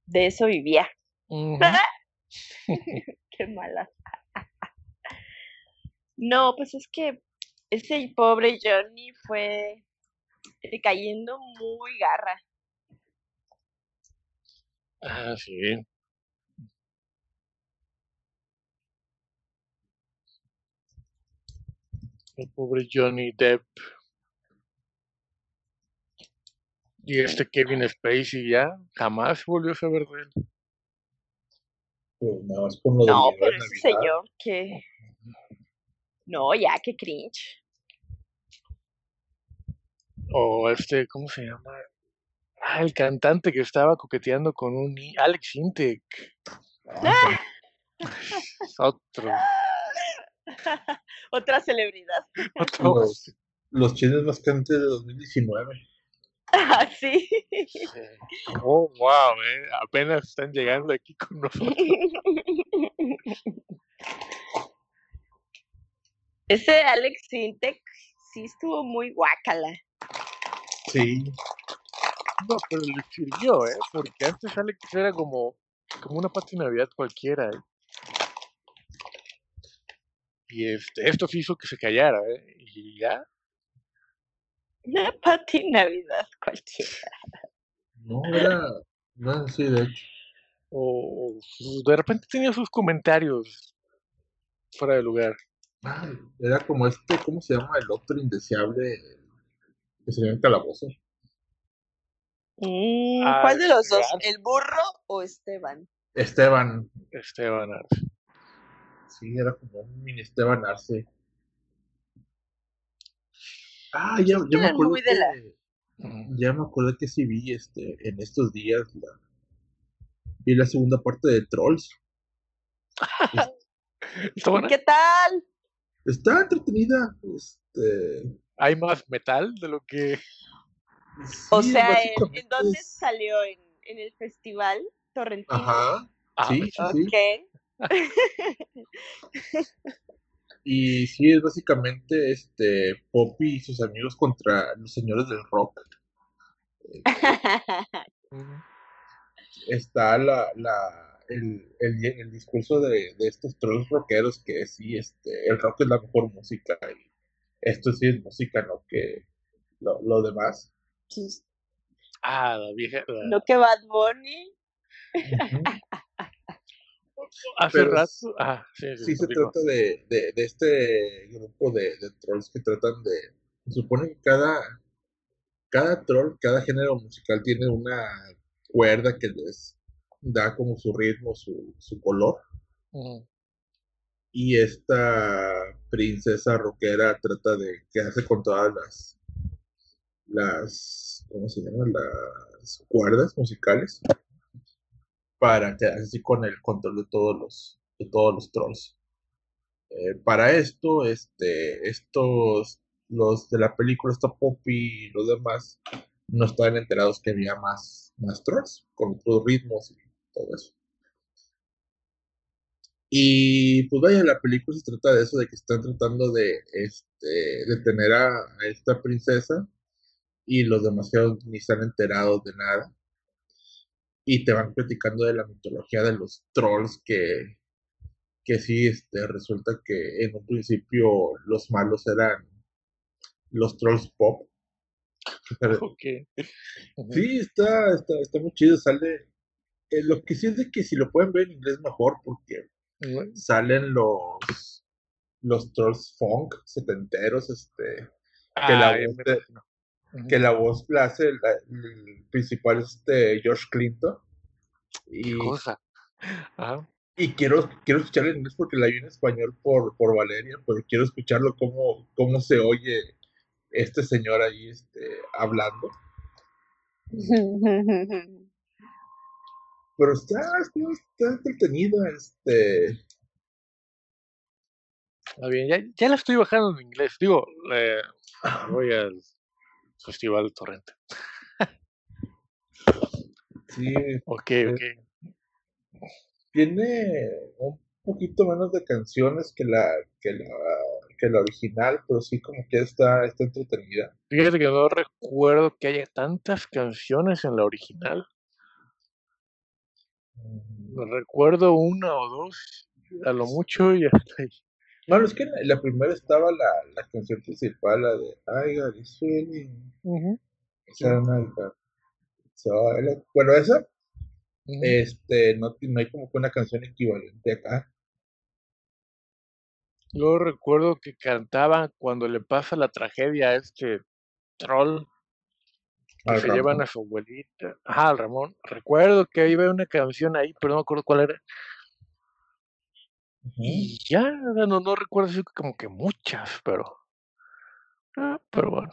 De eso vivía. Ujú. Qué mala. No, pues es que ese pobre Johnny fue cayendo muy garra. Ah, sí. El pobre Johnny Depp. Y este Kevin Spacey ya jamás volvió a saber de él. Pues nada más con lo No, pero ese señor que... No, ya, qué cringe. O este, ¿cómo se llama? Ah, el cantante que estaba coqueteando con un Alex Intec. Ah, Otro, Otra celebridad. otro. Los, los chismes más cantantes de 2019. Ah, sí. Sí. Oh, wow, eh, apenas están llegando aquí con nosotros. Ese Alex Sintek sí estuvo muy guácala. Sí. No, pero le sirvió, ¿eh? Porque antes Alex era como, como una pata de Navidad cualquiera. ¿eh? Y este, esto sí hizo que se callara, ¿eh? Y ya. Una Pati Navidad cualquiera. No, era. No, sí, de hecho. O o de repente tenía sus comentarios fuera de lugar. Ay, era como este, ¿cómo se llama? El otro indeseable que se llama calabozo. Mm, Ah, ¿Cuál de los dos? ¿El burro o Esteban? Esteban. Esteban Arce. Sí, era como un mini Esteban Arce. Ah, ya, ya me acuerdo de la- que, Ujú. ya me acuerdo que sí vi este, en estos días la, vi la segunda parte de Trolls. ¿Qué tal? Está entretenida. Este, Hay más metal de lo que. O sea, ¿en, dónde es- salió? ¿En, en el festival torrentino? Ajá. Ah, Sí, sí, sí. Y sí, es básicamente este Poppy y sus amigos contra los señores del rock. Está la, la, el, el, el discurso de, de estos trolls rockeros que sí, este, el rock es la mejor música y esto sí es música, no que lo, lo demás. Ah, la vieja. la- no que Bad Bunny. Ujú. hace pero rato. Ah, sí, sí, Sí se trata de, de, de este grupo de, de trolls que tratan de... Se supone que cada, cada troll, cada género musical tiene una cuerda que les da como su ritmo, su, su color. Y esta princesa rockera trata de quedarse con todas las, las, ¿cómo se llaman? Las cuerdas musicales para quedarse así con el control de todos los, de todos los trolls. Eh, para esto, este, estos, los de la película, esta Poppy y los demás, no estaban enterados que había más, más trolls, con otros ritmos y todo eso. Y pues vaya, la película se trata de eso, de que están tratando de este, detener a, a esta princesa y los demasiados ni están enterados de nada. Y te van platicando de la mitología de los trolls que, que sí, este, resulta que en un principio los malos eran los trolls pop. Ok. Ujú. Sí, está, está, está muy chido, sale... eh, lo que sí es de que si lo pueden ver en inglés mejor, porque salen los los trolls funk setenteros, este, que la Ah, ya voz de- que la voz la hace la- el principal es este George Clinton. Y, Qué cosa. Ajá. y quiero, quiero escucharlo en inglés porque la vi en español por, por Valeria, pero quiero escucharlo cómo, cómo se oye este señor ahí este, hablando. Pero está, está, está entretenida, este, Está bien, ya, ya la estoy bajando en inglés. Digo, eh, voy al Festival Torrente. sí, Ok, Eh, ok. tiene un poquito menos de canciones que la, que la, que la original, pero sí como que está, está entretenida. Fíjate que no recuerdo que haya tantas canciones en la original. Recuerdo una o dos, a lo mucho, y hasta ahí. Bueno, es que en la, la primera estaba la, la canción principal, la de I got this feeling. Ujú, Esa era una- so, la- bueno, esa, ujú. este, no, no hay como que una canción equivalente acá. Luego recuerdo que cantaban cuando le pasa la tragedia a este troll que Al se llevan Ramón. a su abuelita. Ajá, al Ramón. Recuerdo que iba una canción ahí, pero no me acuerdo cuál era. Y ya, no, no recuerdo así como que muchas, pero. ah, pero bueno.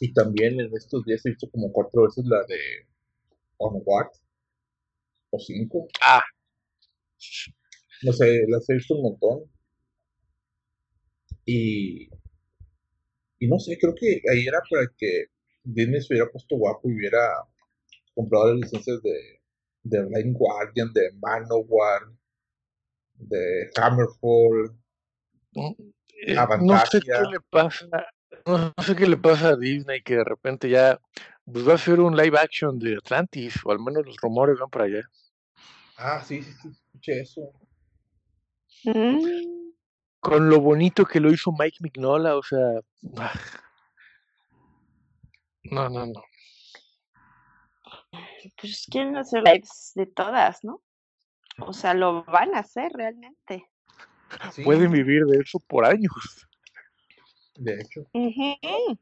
Y también en estos días he visto como cuatro veces la de Onward, o cinco, Ah, no sé, las he visto un montón. Y, y no sé, creo que ahí era para que Disney se hubiera puesto guapo y hubiera comprado las licencias de, de Blind Guardian, de Manowar, de Hammerfall, Eh, no sé qué le pasa, no, no sé qué le pasa a Disney que de repente ya pues va a hacer un live action de Atlantis, o al menos los rumores van para allá. Ah, sí, sí, sí, escuché eso. Mm, Con lo bonito que lo hizo Mike Mignola, o sea, ah. no, no, no. Pues quieren hacer lives de todas, ¿no? O sea, lo van a hacer realmente. Sí, Pueden vivir de eso por años. de hecho. Ujú.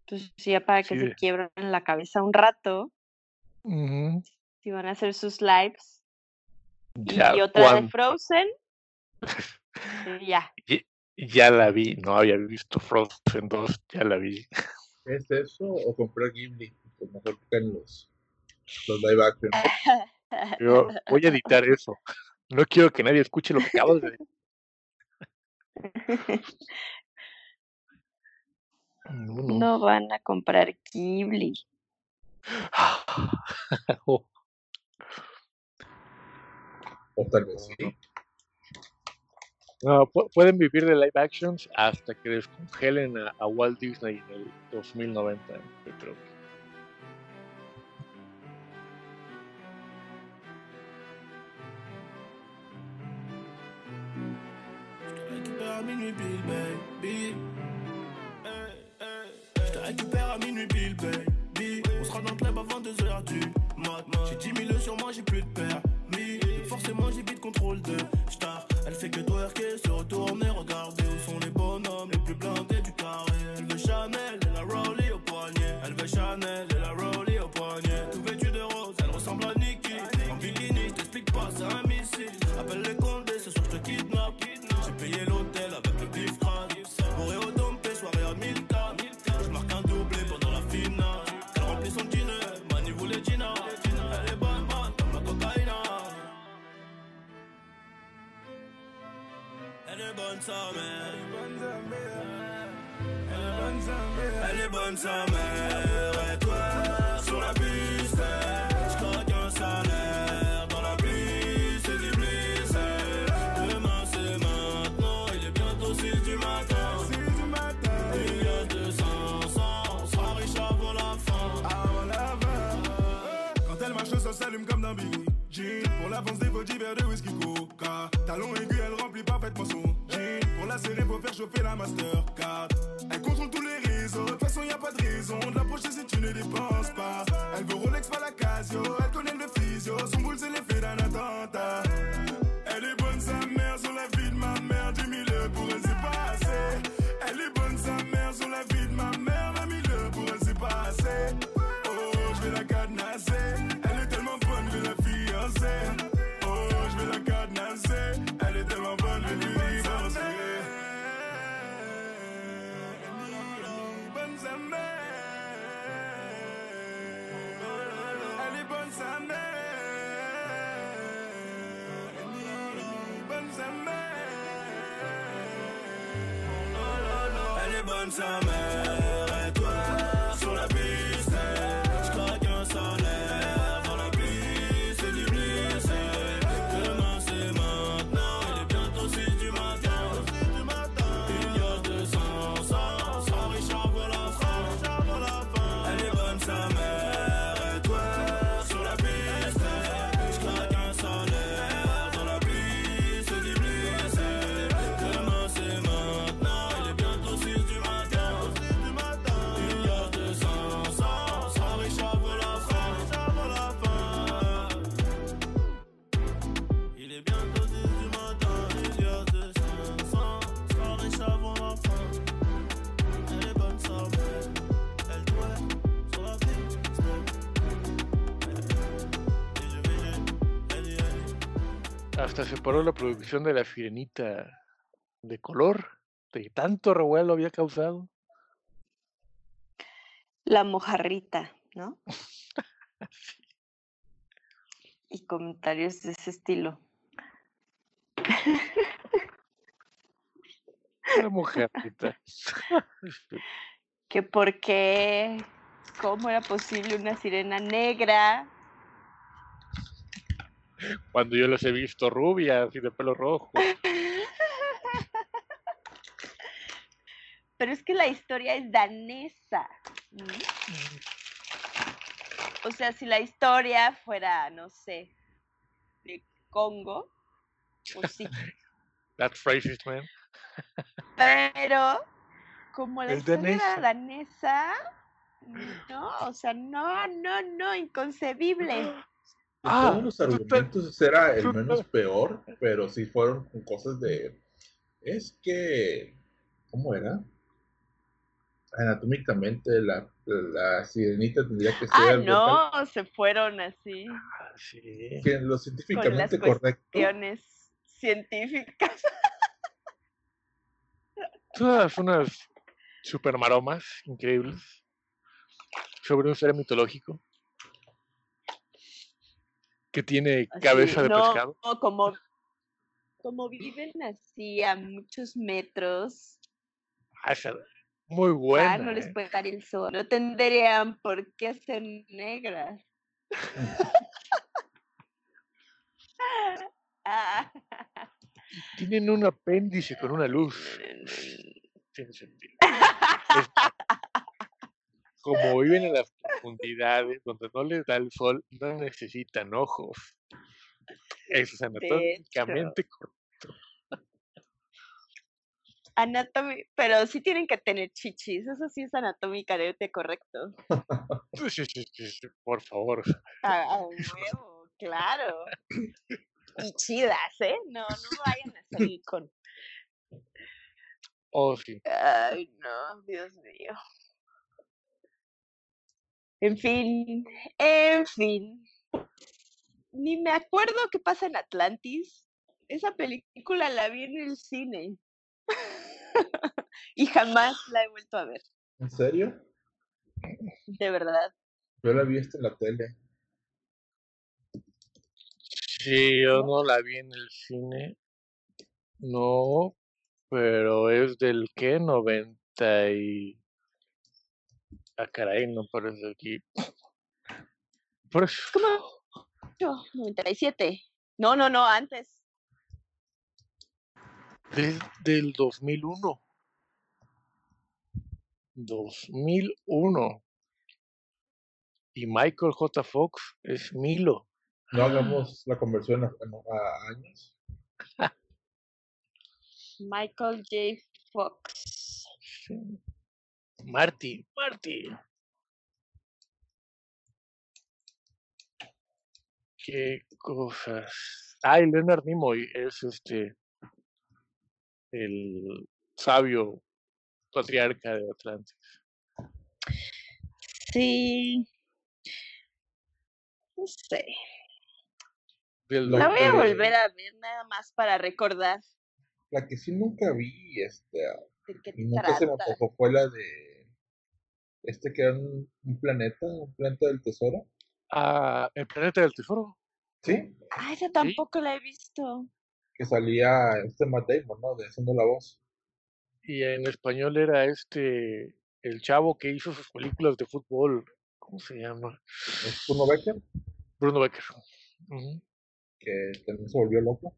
Entonces, sí, ya para que Sí. se quiebren la cabeza un rato, Ujú. si van a hacer sus lives. Y, Ya, y otra de Frozen, ya. ya la vi, no había visto Frozen 2, ya la vi. ¿Es eso o comprar Ghibli? Pues mejor que en los, los live action. Yo voy a editar eso. No quiero que nadie escuche lo que acabas de decir. No, no. No van a comprar Ghibli. Oh, O tal vez sí. No, pu- pueden vivir de live actions hasta que descongelen a, a Walt Disney en el 2090, yo creo. Minuit pile, baby. Je te récupère à minuit pile, baby. On sera dans le club avant 2h du mat. J'ai 10 000 sur moi, j'ai plus de permis. Forcément, j'ai vite contrôle de star. Elle fait que twerker, se retourner, regarder Elle est bonne sa mère. Elle est bonne sa mère. Hasta se paró la producción de La Sirenita de color, de tanto revuelo había causado. La mojarrita, ¿no? Y comentarios de ese estilo. La mujercita. Que por qué, cómo era posible una sirena negra Cuando yo los he visto rubias y de pelo rojo. Pero es que la historia es danesa. ¿no? O sea, si la historia fuera, no sé, de Congo, pues sí. That's racist, man. Pero como la Es historia era danesa. danesa, no, o sea, no, no, no, inconcebible. Ah, todos los te- argumentos ese era el menos te- peor, pero sí fueron con cosas de. Es que. ¿Cómo era? Anatómicamente la, la sirenita tendría que ser. Ah, algo tal no, se fueron así, Ah, sí. Que en lo con las científicamente correcto. cuestiones científicas. Todas unas super maromas increíbles sobre un ser mitológico que tiene Así, cabeza de no, pescado. no, como, como viven así a muchos metros, Ah, esa- muy ah, buena. no les ¿eh? puede dar el sol. No tendrían por qué ser negras. Ah, Tienen un apéndice con una luz. Tiene sentido. Como viven en las profundidades donde no les da el sol, no necesitan ojos. Eso es anatómicamente correcto. Anatomy, pero sí tienen que tener chichis, eso sí es anatómicamente correcto. Sí, sí, sí, sí, sí, por favor. A, a huevo, claro. Y chidas, ¿eh? No, no vayan a salir con. Oh, sí. Ay, no, Dios mío. En fin, en fin. Ni me acuerdo qué pasa en Atlantis. Esa película la vi en el cine. y jamás la he vuelto a ver, ¿En serio? de verdad. Yo la vi esta en la tele. Sí, yo no la vi en el cine. No, pero es del que 90 y... Ah, caray, no parece aquí. Por eso. ¿Cómo? Yo, 97. No, no, no, antes. Desde el 2001. 2001. Y Michael J. Fox es Milo. No hagamos la conversión a años. Michael J. Fox. Sí. Marty, Marty. Qué cosas. Ah, y Leonard Nimoy es este el sabio patriarca de Atlantis. Sí. No sé. La voy a que- volver a ver nada más para recordar La que sí nunca vi, este, de qué nunca se me antojó fue la de este que era un, un planeta, un planeta del tesoro. Ah, el planeta del tesoro. Sí, Ah, esa tampoco la he visto. que salía este Matt Damon, ¿no? De haciendo la voz. Y en español era este el chavo que hizo sus películas de fútbol. ¿Cómo se llama? Es Kuno Becker, Bruno Becker. Que también se volvió loco.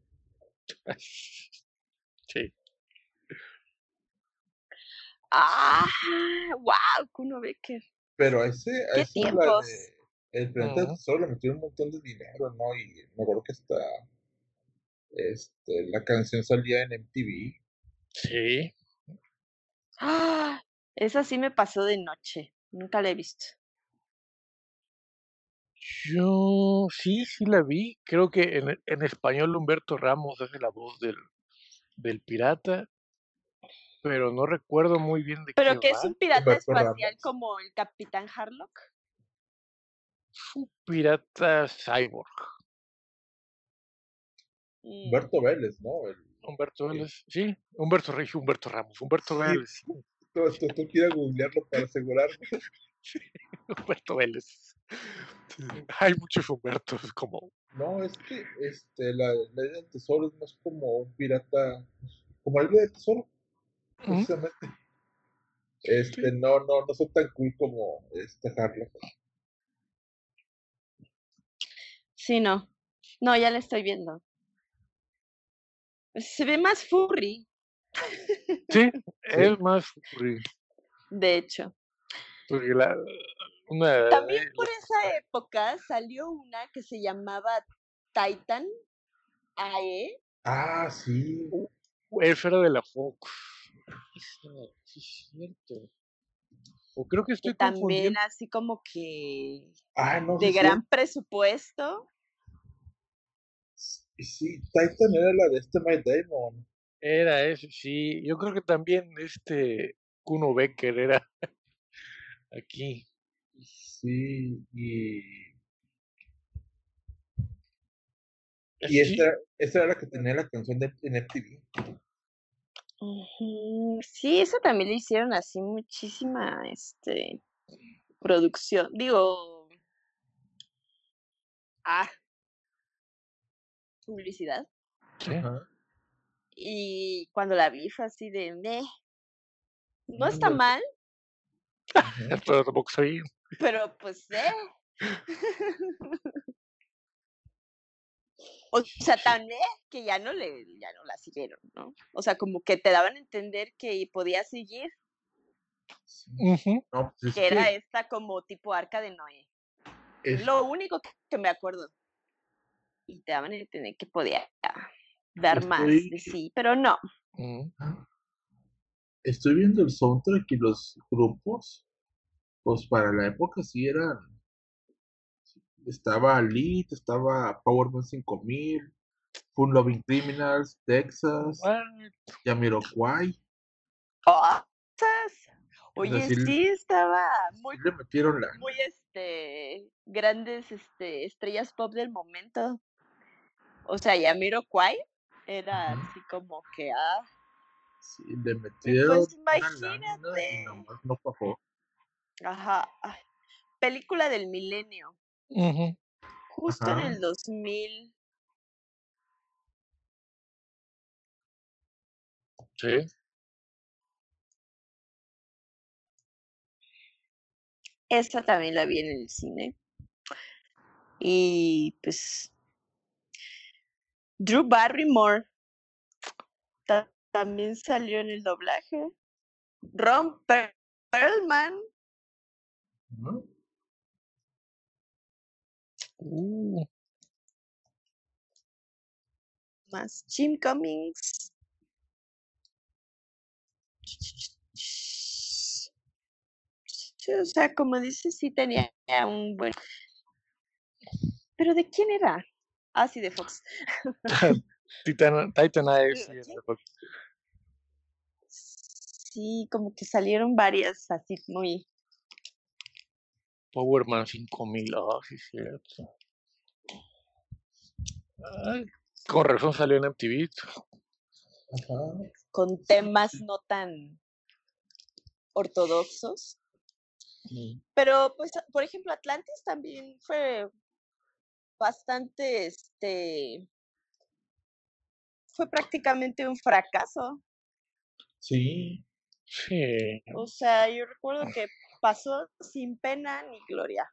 Sí. Ah, wow, Kuno Becker. Pero a ese, a ¿Qué esa tiempos? de el planeta tesoro le metieron un montón de dinero, ¿no? Y me acuerdo que hasta este, la canción salía en MTV. Sí. Ah, esa sí me pasó de noche. Nunca la he visto. Yo sí, sí la vi. Creo que en, en español Humberto Ramos hace la voz del, del pirata, pero no recuerdo muy bien de Pero qué que es un pirata espacial como el Capitán Harlock. Es un pirata cyborg. Mm, Humberto Vélez, ¿no? El, Humberto. Vélez. Sí, Humberto Rey, Humberto Ramos. Humberto Sí. Vélez. tú, tú, tú quieres googlearlo para asegurarme. Humberto Vélez. Sí, Hay muchos Humbertos como No, es que este, la, la idea del tesoro es más como un pirata, como la idea del tesoro, Ujú. precisamente. Este, no, no, no son tan cool como este Harlock. Sí, no. No, ya la estoy viendo. Se ve más furry, Sí, es más furry, de hecho. porque la, una, También eh, por esa época salió una que se llamaba Titan AE. Ah, sí. esa era de la Fox. Sí, es cierto. O creo que que estoy también confundiendo. así como que Ah, no, de sí. gran presupuesto. Sí, sí, Titan era la de este Matt Damon. Era ese, sí. Yo creo que también este Kuno Becker era aquí. Sí, y, y Sí, esta, esta era la que tenía la canción de, en MTV. Ujú, Sí, eso también le hicieron así muchísima este producción. Digo, ah, publicidad. sí. Ajá. Y cuando la vi fue así de, "Meh". no está mal, Ujú. Pero tampoco sabía. pero pues, eh. O sea, tan eh que ya no le, ya no la siguieron, ¿no? O sea, como que te daban a entender que podía seguir. No, pues es que era que esta como tipo arca de Noé. es- Lo único que- que me acuerdo. Y te daban a entender que podía dar más de sí, pero no. Ujú. estoy viendo el soundtrack y los grupos, pues para la época sí eran. Estaba Elite, estaba Powerman 5000, Fun Loving Criminals, Texas, What? Jamiroquai. ¡Oh! Oye, sí le- sí estaba muy, le metieron la. muy este, grandes este, estrellas pop del momento. O sea, Yamiroquai era así como que, ah, Sí, le metieron pues una lámina y imagínate. nomás no ajá, ay, película del milenio, Ujú. justo en Ajá. el 2000. Sí. Esa también la vi en el cine. Y pues Drew Barrymore ta- también salió en el doblaje. Ron Per- Perlman. Uh, más Jim Cummings. O sea, como dices, sí tenía un buen. ¿Pero de quién era? Ah, sí, de Fox. Titan, Titan Eye, sí. Sí, como que salieron varias así muy. Powerman 5000, ah, sí, cierto. Ay, con razón salió en MTV. Ajá. con temas no tan ortodoxos. Pero, pues, por ejemplo, Atlantis también fue bastante, este, fue prácticamente un fracaso. Sí, Sí. O sea, yo recuerdo que pasó sin pena ni gloria.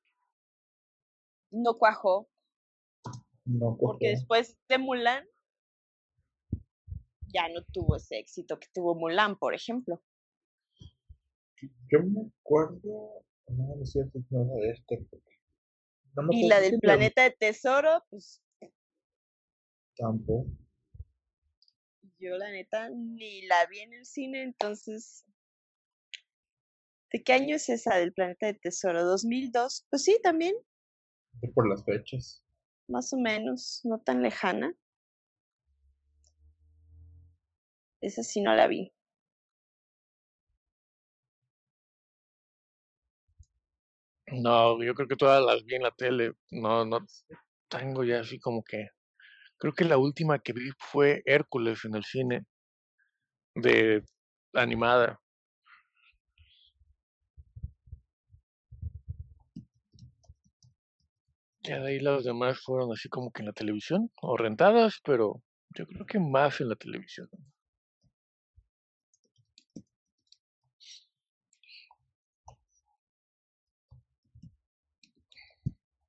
No cuajó, no porque cojó. después de Mulan ya no tuvo ese éxito que tuvo Mulan, por ejemplo. Yo me acuerdo. No, no es cierto, no de este. porque- No me Y la del planeta de tesoro, pues Tampoco. Yo la neta ni la vi en el cine, entonces... ¿De qué año es esa del Planeta de Tesoro? ¿2002? Pues sí, también, Por las fechas. más o menos, no tan lejana. Esa sí no la vi. No, yo creo que todas las vi en la tele. No, no tengo ya así como que. Creo que la última que vi fue Hércules en el cine, de animada. Ya de ahí las demás fueron así como que en la televisión, o rentadas, pero yo creo que más en la televisión.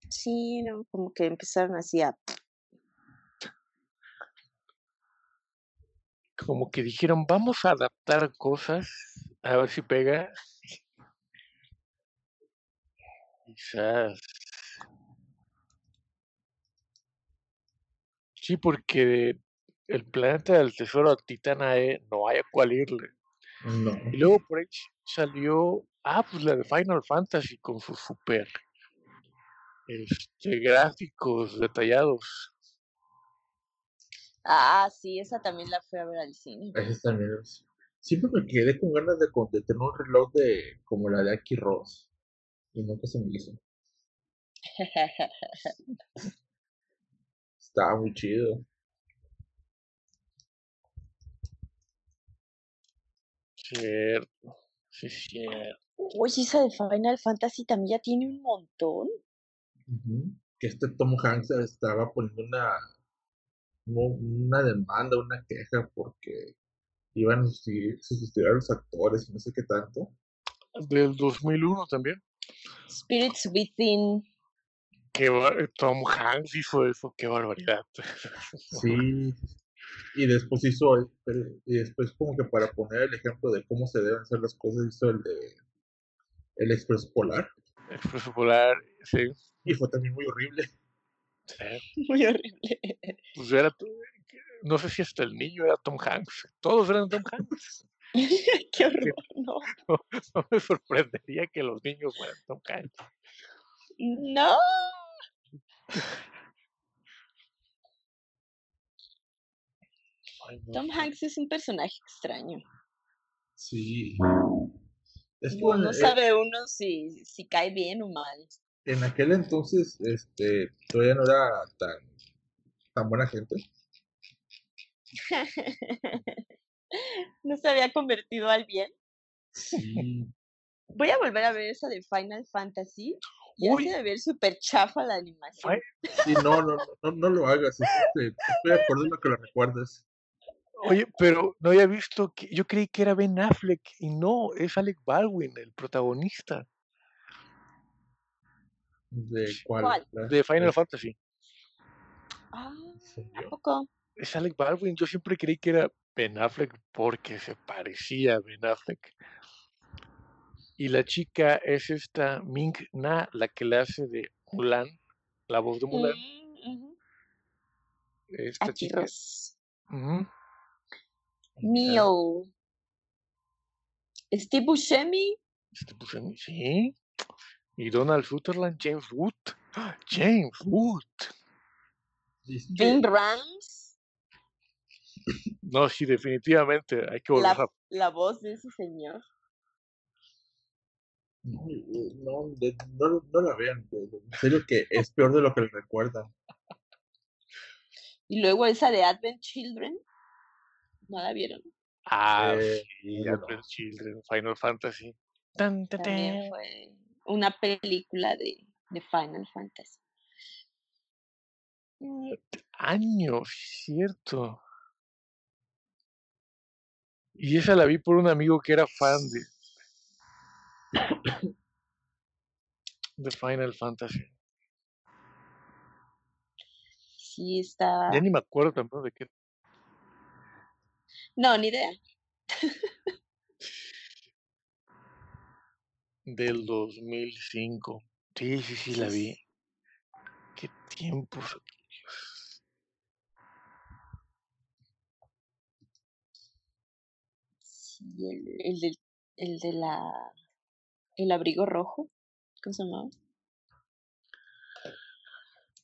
Sí, no, como que empezaron así a... Como que dijeron, vamos a adaptar cosas, a ver si pega. Quizás Sí, porque el planeta del tesoro Titanae no hay a cuál irle. No. Y luego por ahí salió, ah, pues la de Final Fantasy con sus super este, gráficos detallados. Ah, sí, esa también la fui a ver al cine. Ese también es- Siempre me quedé con ganas de, de tener un reloj de como la de Aki Ross. Y nunca se me hizo. Estaba muy chido. Cierto, sí, cierto. Oye, esa de Final Fantasy también ya tiene un montón. Que este Tom Hanks estaba poniendo una, una demanda, una queja porque iban a sustituir, sustituir a los actores y no sé qué tanto. Del 2001 también. Spirits Within. Qué bar- Tom Hanks hizo eso, qué barbaridad. Sí. Y después hizo, el- y después como que para poner el ejemplo de cómo se deben hacer las cosas, hizo el de El Expreso Polar. Expreso Polar, sí. Y fue también muy horrible. sí. Muy horrible. Pues era, no sé si hasta el niño era Tom Hanks. Todos eran Tom Hanks. Qué horror, no. No, no me sorprendería que los niños fueran Tom Hanks. No. Tom sé. Hanks es un personaje extraño. Sí. Es que no eh, sabe uno si, si cae bien o mal. en aquel entonces este, todavía no era tan, tan buena gente. no se había convertido al bien. Sí. Voy a volver a ver esa de Final Fantasy. Ya Uy. se de ver súper chafa la animación. Ay, Sí, no, no, no, no lo hagas. es, este, estoy de acuerdo en lo que lo recuerdas. Oye, pero no había visto que yo creí que era Ben Affleck y no, es Alec Baldwin, el protagonista ¿De cuál? De Final Fantasy. Ah, ¿en ¿a serio? poco? Es Alec Baldwin, yo siempre creí que era Ben Affleck porque se parecía a Ben Affleck. Y la chica es esta Ming Na, la que le hace de Mulan, la voz de Mulan. Esta Aquí chica. Ujú. Neil. Steve Buscemi. Este, a mí- sí. Y Donald Sutherland, James Wood. ¡Ah! James Wood. Vin Rams. No, sí, definitivamente hay que volver La, a la voz de ese señor. No, no, de- no, no la vean. de- de- En serio que es peor de lo que le recuerdan. Y luego esa de Advent Children. ¿No la vieron? Ah, Eh, sí, no. Advent Children, Final Fantasy. También fue una película de, de Final Fantasy. Años, cierto. Y esa la vi por un amigo que era fan de, de Final Fantasy. Sí, está. Ya ni me acuerdo tampoco de qué. No, ni idea. Del 2005. Sí, sí, sí, la vi. Qué tiempos. Sí, el, el, el de la. El abrigo rojo. ¿Cómo se llamaba?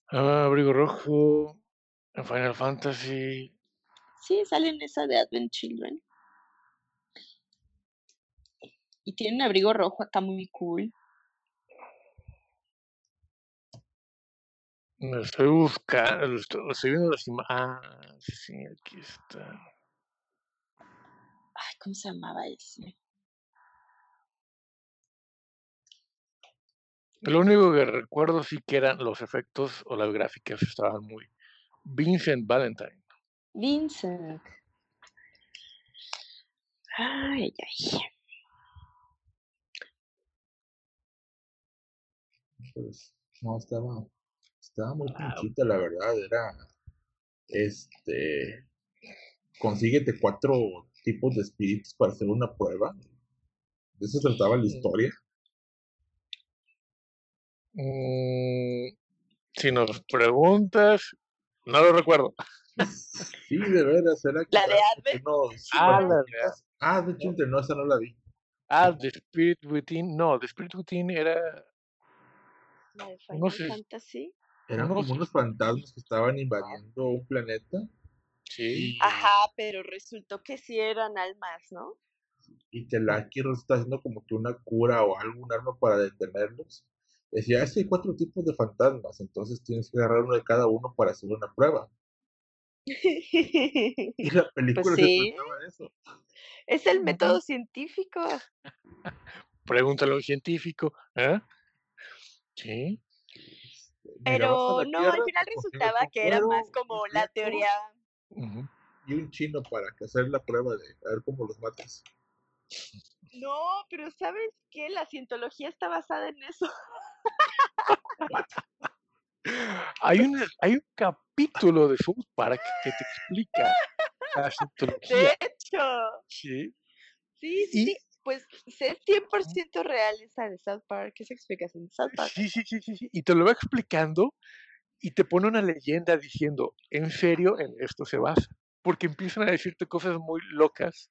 Ah, Abrigo Rojo. en Final Fantasy. Sí, sale en esa de Advent Children. Y tiene un abrigo rojo acá muy cool. Lo estoy buscando. Estoy viendo las imágenes. Ah, sí, aquí está. Ay, ¿cómo se llamaba ese? Lo único que recuerdo sí que eran los efectos o las gráficas estaban muy. Vincent Valentine. Vincent. Ay, ay. Pues, no, estaba, estaba muy pinchita, la verdad. Era, este, consíguete cuatro tipos de espíritus para hacer una prueba. De eso trataba la historia. Mm, si nos preguntas, no lo recuerdo. Sí, de veras, era La de que Advent. no, Ah, la de ah, de hecho, no, esa no la vi. Ah, The Spirit Within. No, The Spirit Within era. La de No sé. Fantasy. Eran No como unos fantasmas que estaban invadiendo un planeta Sí. Ajá, pero resultó que sí eran almas, ¿no? y Telaki está haciendo como que una cura o algún arma para detenerlos. Decía, es que hay cuatro tipos de fantasmas, entonces tienes que agarrar uno de cada uno para hacer una prueba. Y la película Pues se sí. de eso. es el método científico. Pregúntale a un científico. ¿eh? Sí. A Pero no, Tierra, al final resultaba que era más como la teoría. Y un chino para que hacer la prueba de a ver cómo los matas. No, pero ¿sabes qué? La cientología está basada en eso. Hay un, hay un capítulo de South Park que te explica la De cientología. hecho, Sí. sí, Y- sí, pues es 100% real esa de South Park, esa explicación de South Park. Sí, sí, sí, sí, sí. Y te lo va explicando y te pone una leyenda diciendo, en serio, en esto se basa. Porque empiezan a decirte cosas muy locas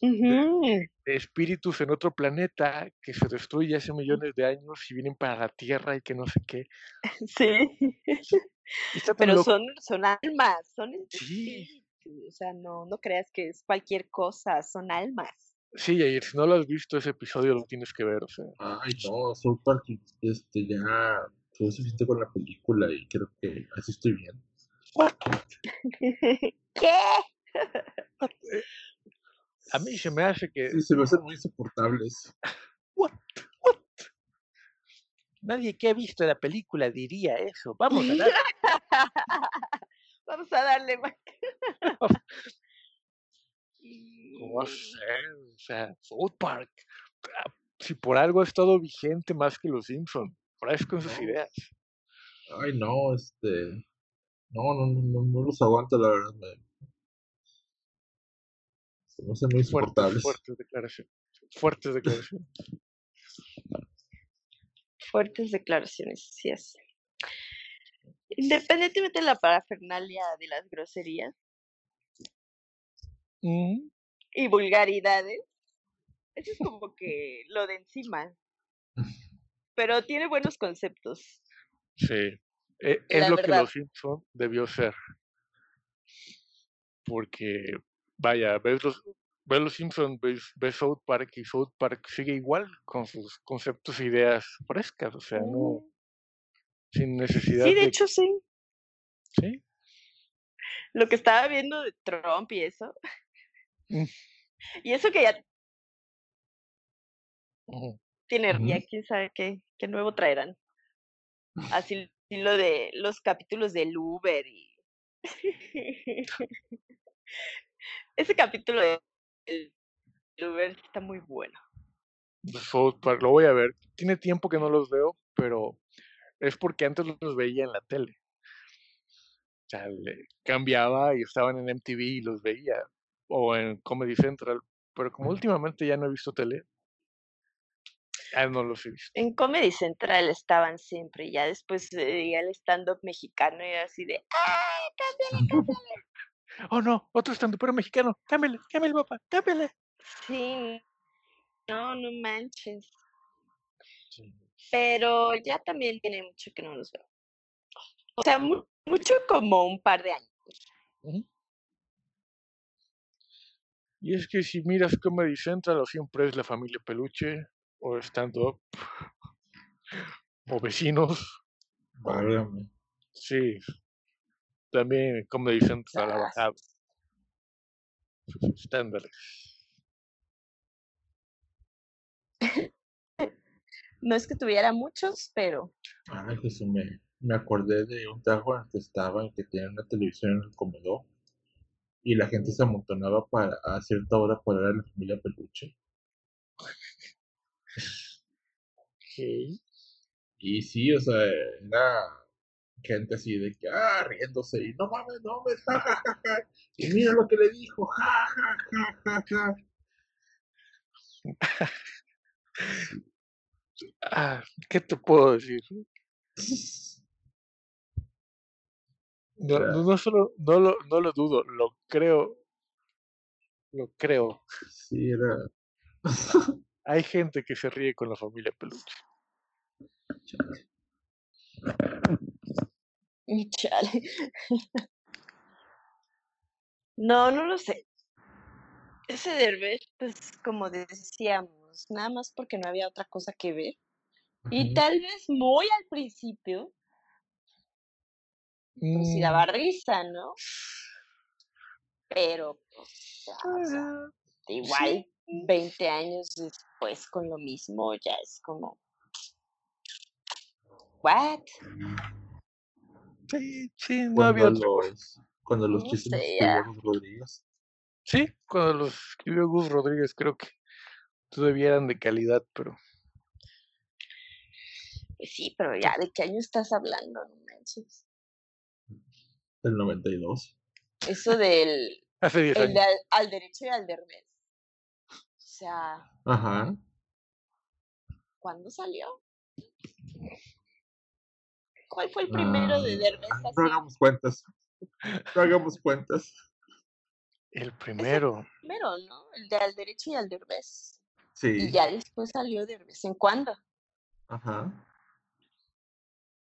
De espíritus en otro planeta que se destruye hace millones de años y vienen para la Tierra y que no sé qué. Sí, pero loco. son, son almas, son Sí. O sea, no, no creas que es cualquier cosa, son almas. Sí, Jair, si no lo has visto ese episodio lo tienes que ver, o sea. Ay, no, South Park este, ya fue suficiente con la película y creo que así estoy bien. ¿Qué? A mí se me hace que Sí, se me hacen muy insoportables. nadie que ha visto la película diría eso. Vamos a dar Vamos a darle más. ¿Cómo hacer? O sea, South Park. ah, Si por algo ha estado vigente más que los Simpsons, por eso con sus No. ideas. Ay, no, este. No, no, no, no, no los aguanto, la verdad. Me... Me hacen muy Fuertes, insoportables. fuertes declaraciones. Fuertes declaraciones. Fuertes declaraciones, sí es. Independientemente de la parafernalia de las groserías Mm, y vulgaridades, eso es como que lo de encima. Pero tiene buenos conceptos. sí. E- es lo que los Simpsons debió ser. Porque, vaya, ves los, ves los Simpsons, ves, ves South Park y South Park sigue igual con sus conceptos e ideas frescas, o sea, no, Mm, sin necesidad Sí, de de... hecho, sí. Sí, Lo que estaba viendo de Trump y eso. Mm. Y eso que ya tiene, ya quién sabe qué, qué nuevo traerán. Así lo de los capítulos del Uber y ese capítulo de el Uber está muy bueno. de South Park, lo voy a ver. Tiene tiempo que no los veo, pero es porque antes los veía en la tele. O sea, le- cambiaba y estaban en MTV y los veía, o en Comedy Central, pero como últimamente ya no he visto tele, ya no los he visto. En Comedy Central estaban siempre, y ya después veía el stand-up mexicano y era así de, ¡ay, cámbiale, cámbiale! Oh no, otro estando pero mexicano, cámbiale, cámbiale papá, cámbiale. Sí, no, no manches. Pero ya también tiene mucho que no los veo. O sea, mu- mucho como un par de años. Y es que si miras Comedy Central, o siempre es la familia Peluche, o stand-up, o vecinos, Válgame. sí. También Comedy Central ha Ah, bajado sus estándares. No es que tuviera muchos, pero Ay, Jesús, me, me acordé de un trabajo en el que estaba, en que tenía una televisión en el comedor y la gente se amontonaba para, a cierta hora para ver a la familia Peluche. Y sí, o sea, era gente así de que, ah, riéndose y no mames, no mames, ja, ja, ja, ja. Y mira lo que le dijo, ja, ja, ja, ja, ja. Ah, ¿Qué te puedo decir? No, no, no solo no lo, no lo dudo, lo creo. Lo creo. sí, era. Hay gente que se ríe con la familia peluche. Chale. No, no lo sé. Ese Derbez, pues como decíamos, nada más porque no había otra cosa que ver. Y tal vez muy al principio, pues sí Mm, daba risa, ¿no? Pero, pues, ya, o sea, igual sí, 20 años después con lo mismo, ya es como, ¿what? sí, sí, no había Cuando cosa. los, cuando los No chistes escribió. Gus Rodríguez. Sí, cuando los escribió Gus Rodríguez, creo que todavía eran de calidad, pero Pues sí, pero ya, ¿de qué año estás hablando? No manches. Del 92. Eso del hace 10 el de años. al, al derecho y al derbez. O sea, Ajá. ¿cuándo salió? ¿Cuál fue el primero de Ah, derbez no hagamos cuentas. No hagamos cuentas. El primero. primero, ¿no? El de al derecho y al derbez. Y Sí. ya después salió de vez en cuando. Ajá.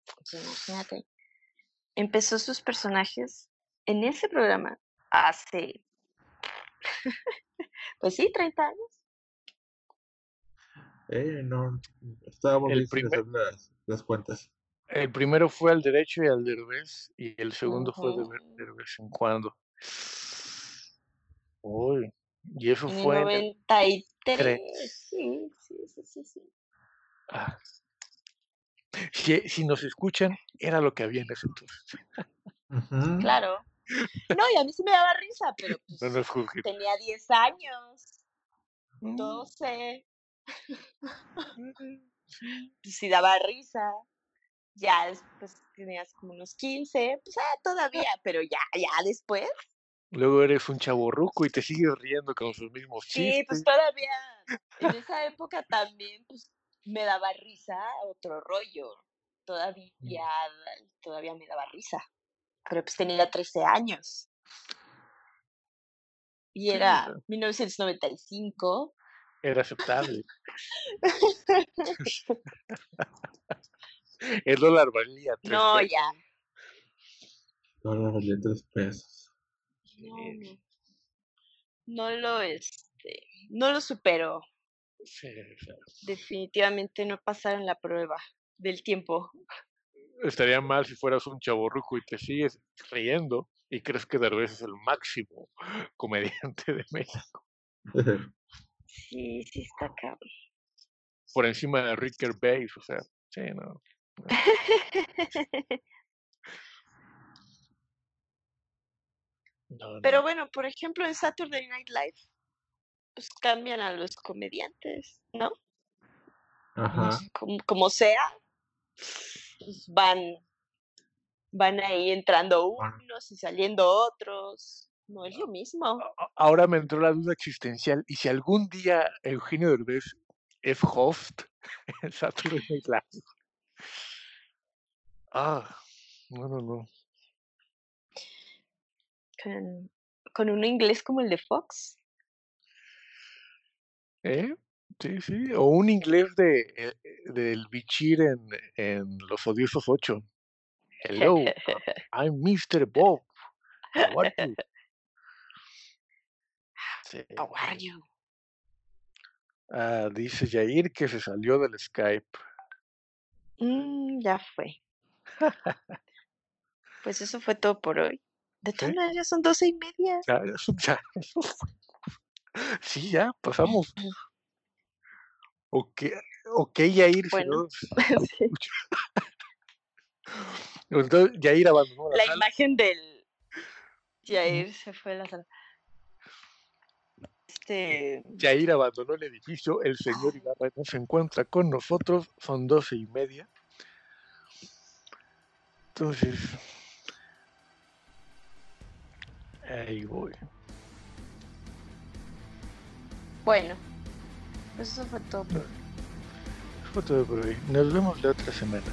Pues imagínate. Empezó sus personajes en ese programa hace, pues sí, 30 años. Eh, no. Estábamos El sin primer, hacer las, las cuentas. El primero fue al derecho y al derbez, y el segundo fue de, ver- Ujú. de vez en cuando. Uy, y eso En fue en el 93. 3. Sí, sí, sí, sí, sí. Ah, si, si nos escuchan, era lo que había en ese entonces. Claro. No, y a mí sí me daba risa, pero No pues nos juzguen. tenía 10 años, Mm, 12, mm, pues sí daba risa. Ya después tenías como unos 15, pues ah, todavía, pero ya, ya después. Luego eres un chaborruco y te sigues riendo con sus mismos Sí, pues chistes. todavía, en esa época también, pues me daba risa otro rollo. Todavía, todavía me daba risa. Pero pues tenía 13 años. Y era pero 1995. era aceptable. El dólar valía tres No, pesos. ya. Ahora valía tres pesos. No, no. No lo, este, no lo superó. sí, Definitivamente no pasaron la prueba del tiempo. estaría mal si fueras un chaborruco y te sigues riendo y crees que Derbez es el máximo comediante de México. Sí, sí está cabrón. Por encima de Rick Gervais, o sea, sí, no. No. No, Pero no. bueno, por ejemplo, en Saturday Night Live, pues cambian a los comediantes, ¿no? Ajá. Como, como sea, pues van, van ahí entrando Bueno, unos y saliendo otros. No es lo mismo. A- a- Ahora me entró la duda existencial. ¿Y si algún día Eugenio Derbez es host en Saturday Night Live? Ah, no, no, no. Con, con un inglés como el de Fox. ¿Eh? Sí, sí. O un inglés de, eh, del Bichir en, en Los Odiosos 8. Hello, I'm Mr. Bob. How are you? Sí, How are you? Ah, dice Jair que se salió del Skype. Mm, ya fue. Pues eso fue todo por hoy. De todas ¿Sí? maneras, son doce y media. Ya, ya. Sí, ya, pasamos. Ok, ok, Jair, si Bueno, no sí. escucha. Entonces, Jair abandonó la La sala. imagen del. Jair se fue de la sala. Este, Jair abandonó el edificio, el señor Ibarra no se encuentra con nosotros, son doce y media. Entonces, ahí voy. Bueno, eso fue todo. por hoy. Eso fue todo por hoy. Nos vemos la otra semana.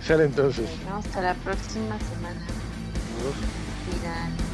Sale entonces. Bueno, hasta la próxima semana. Final.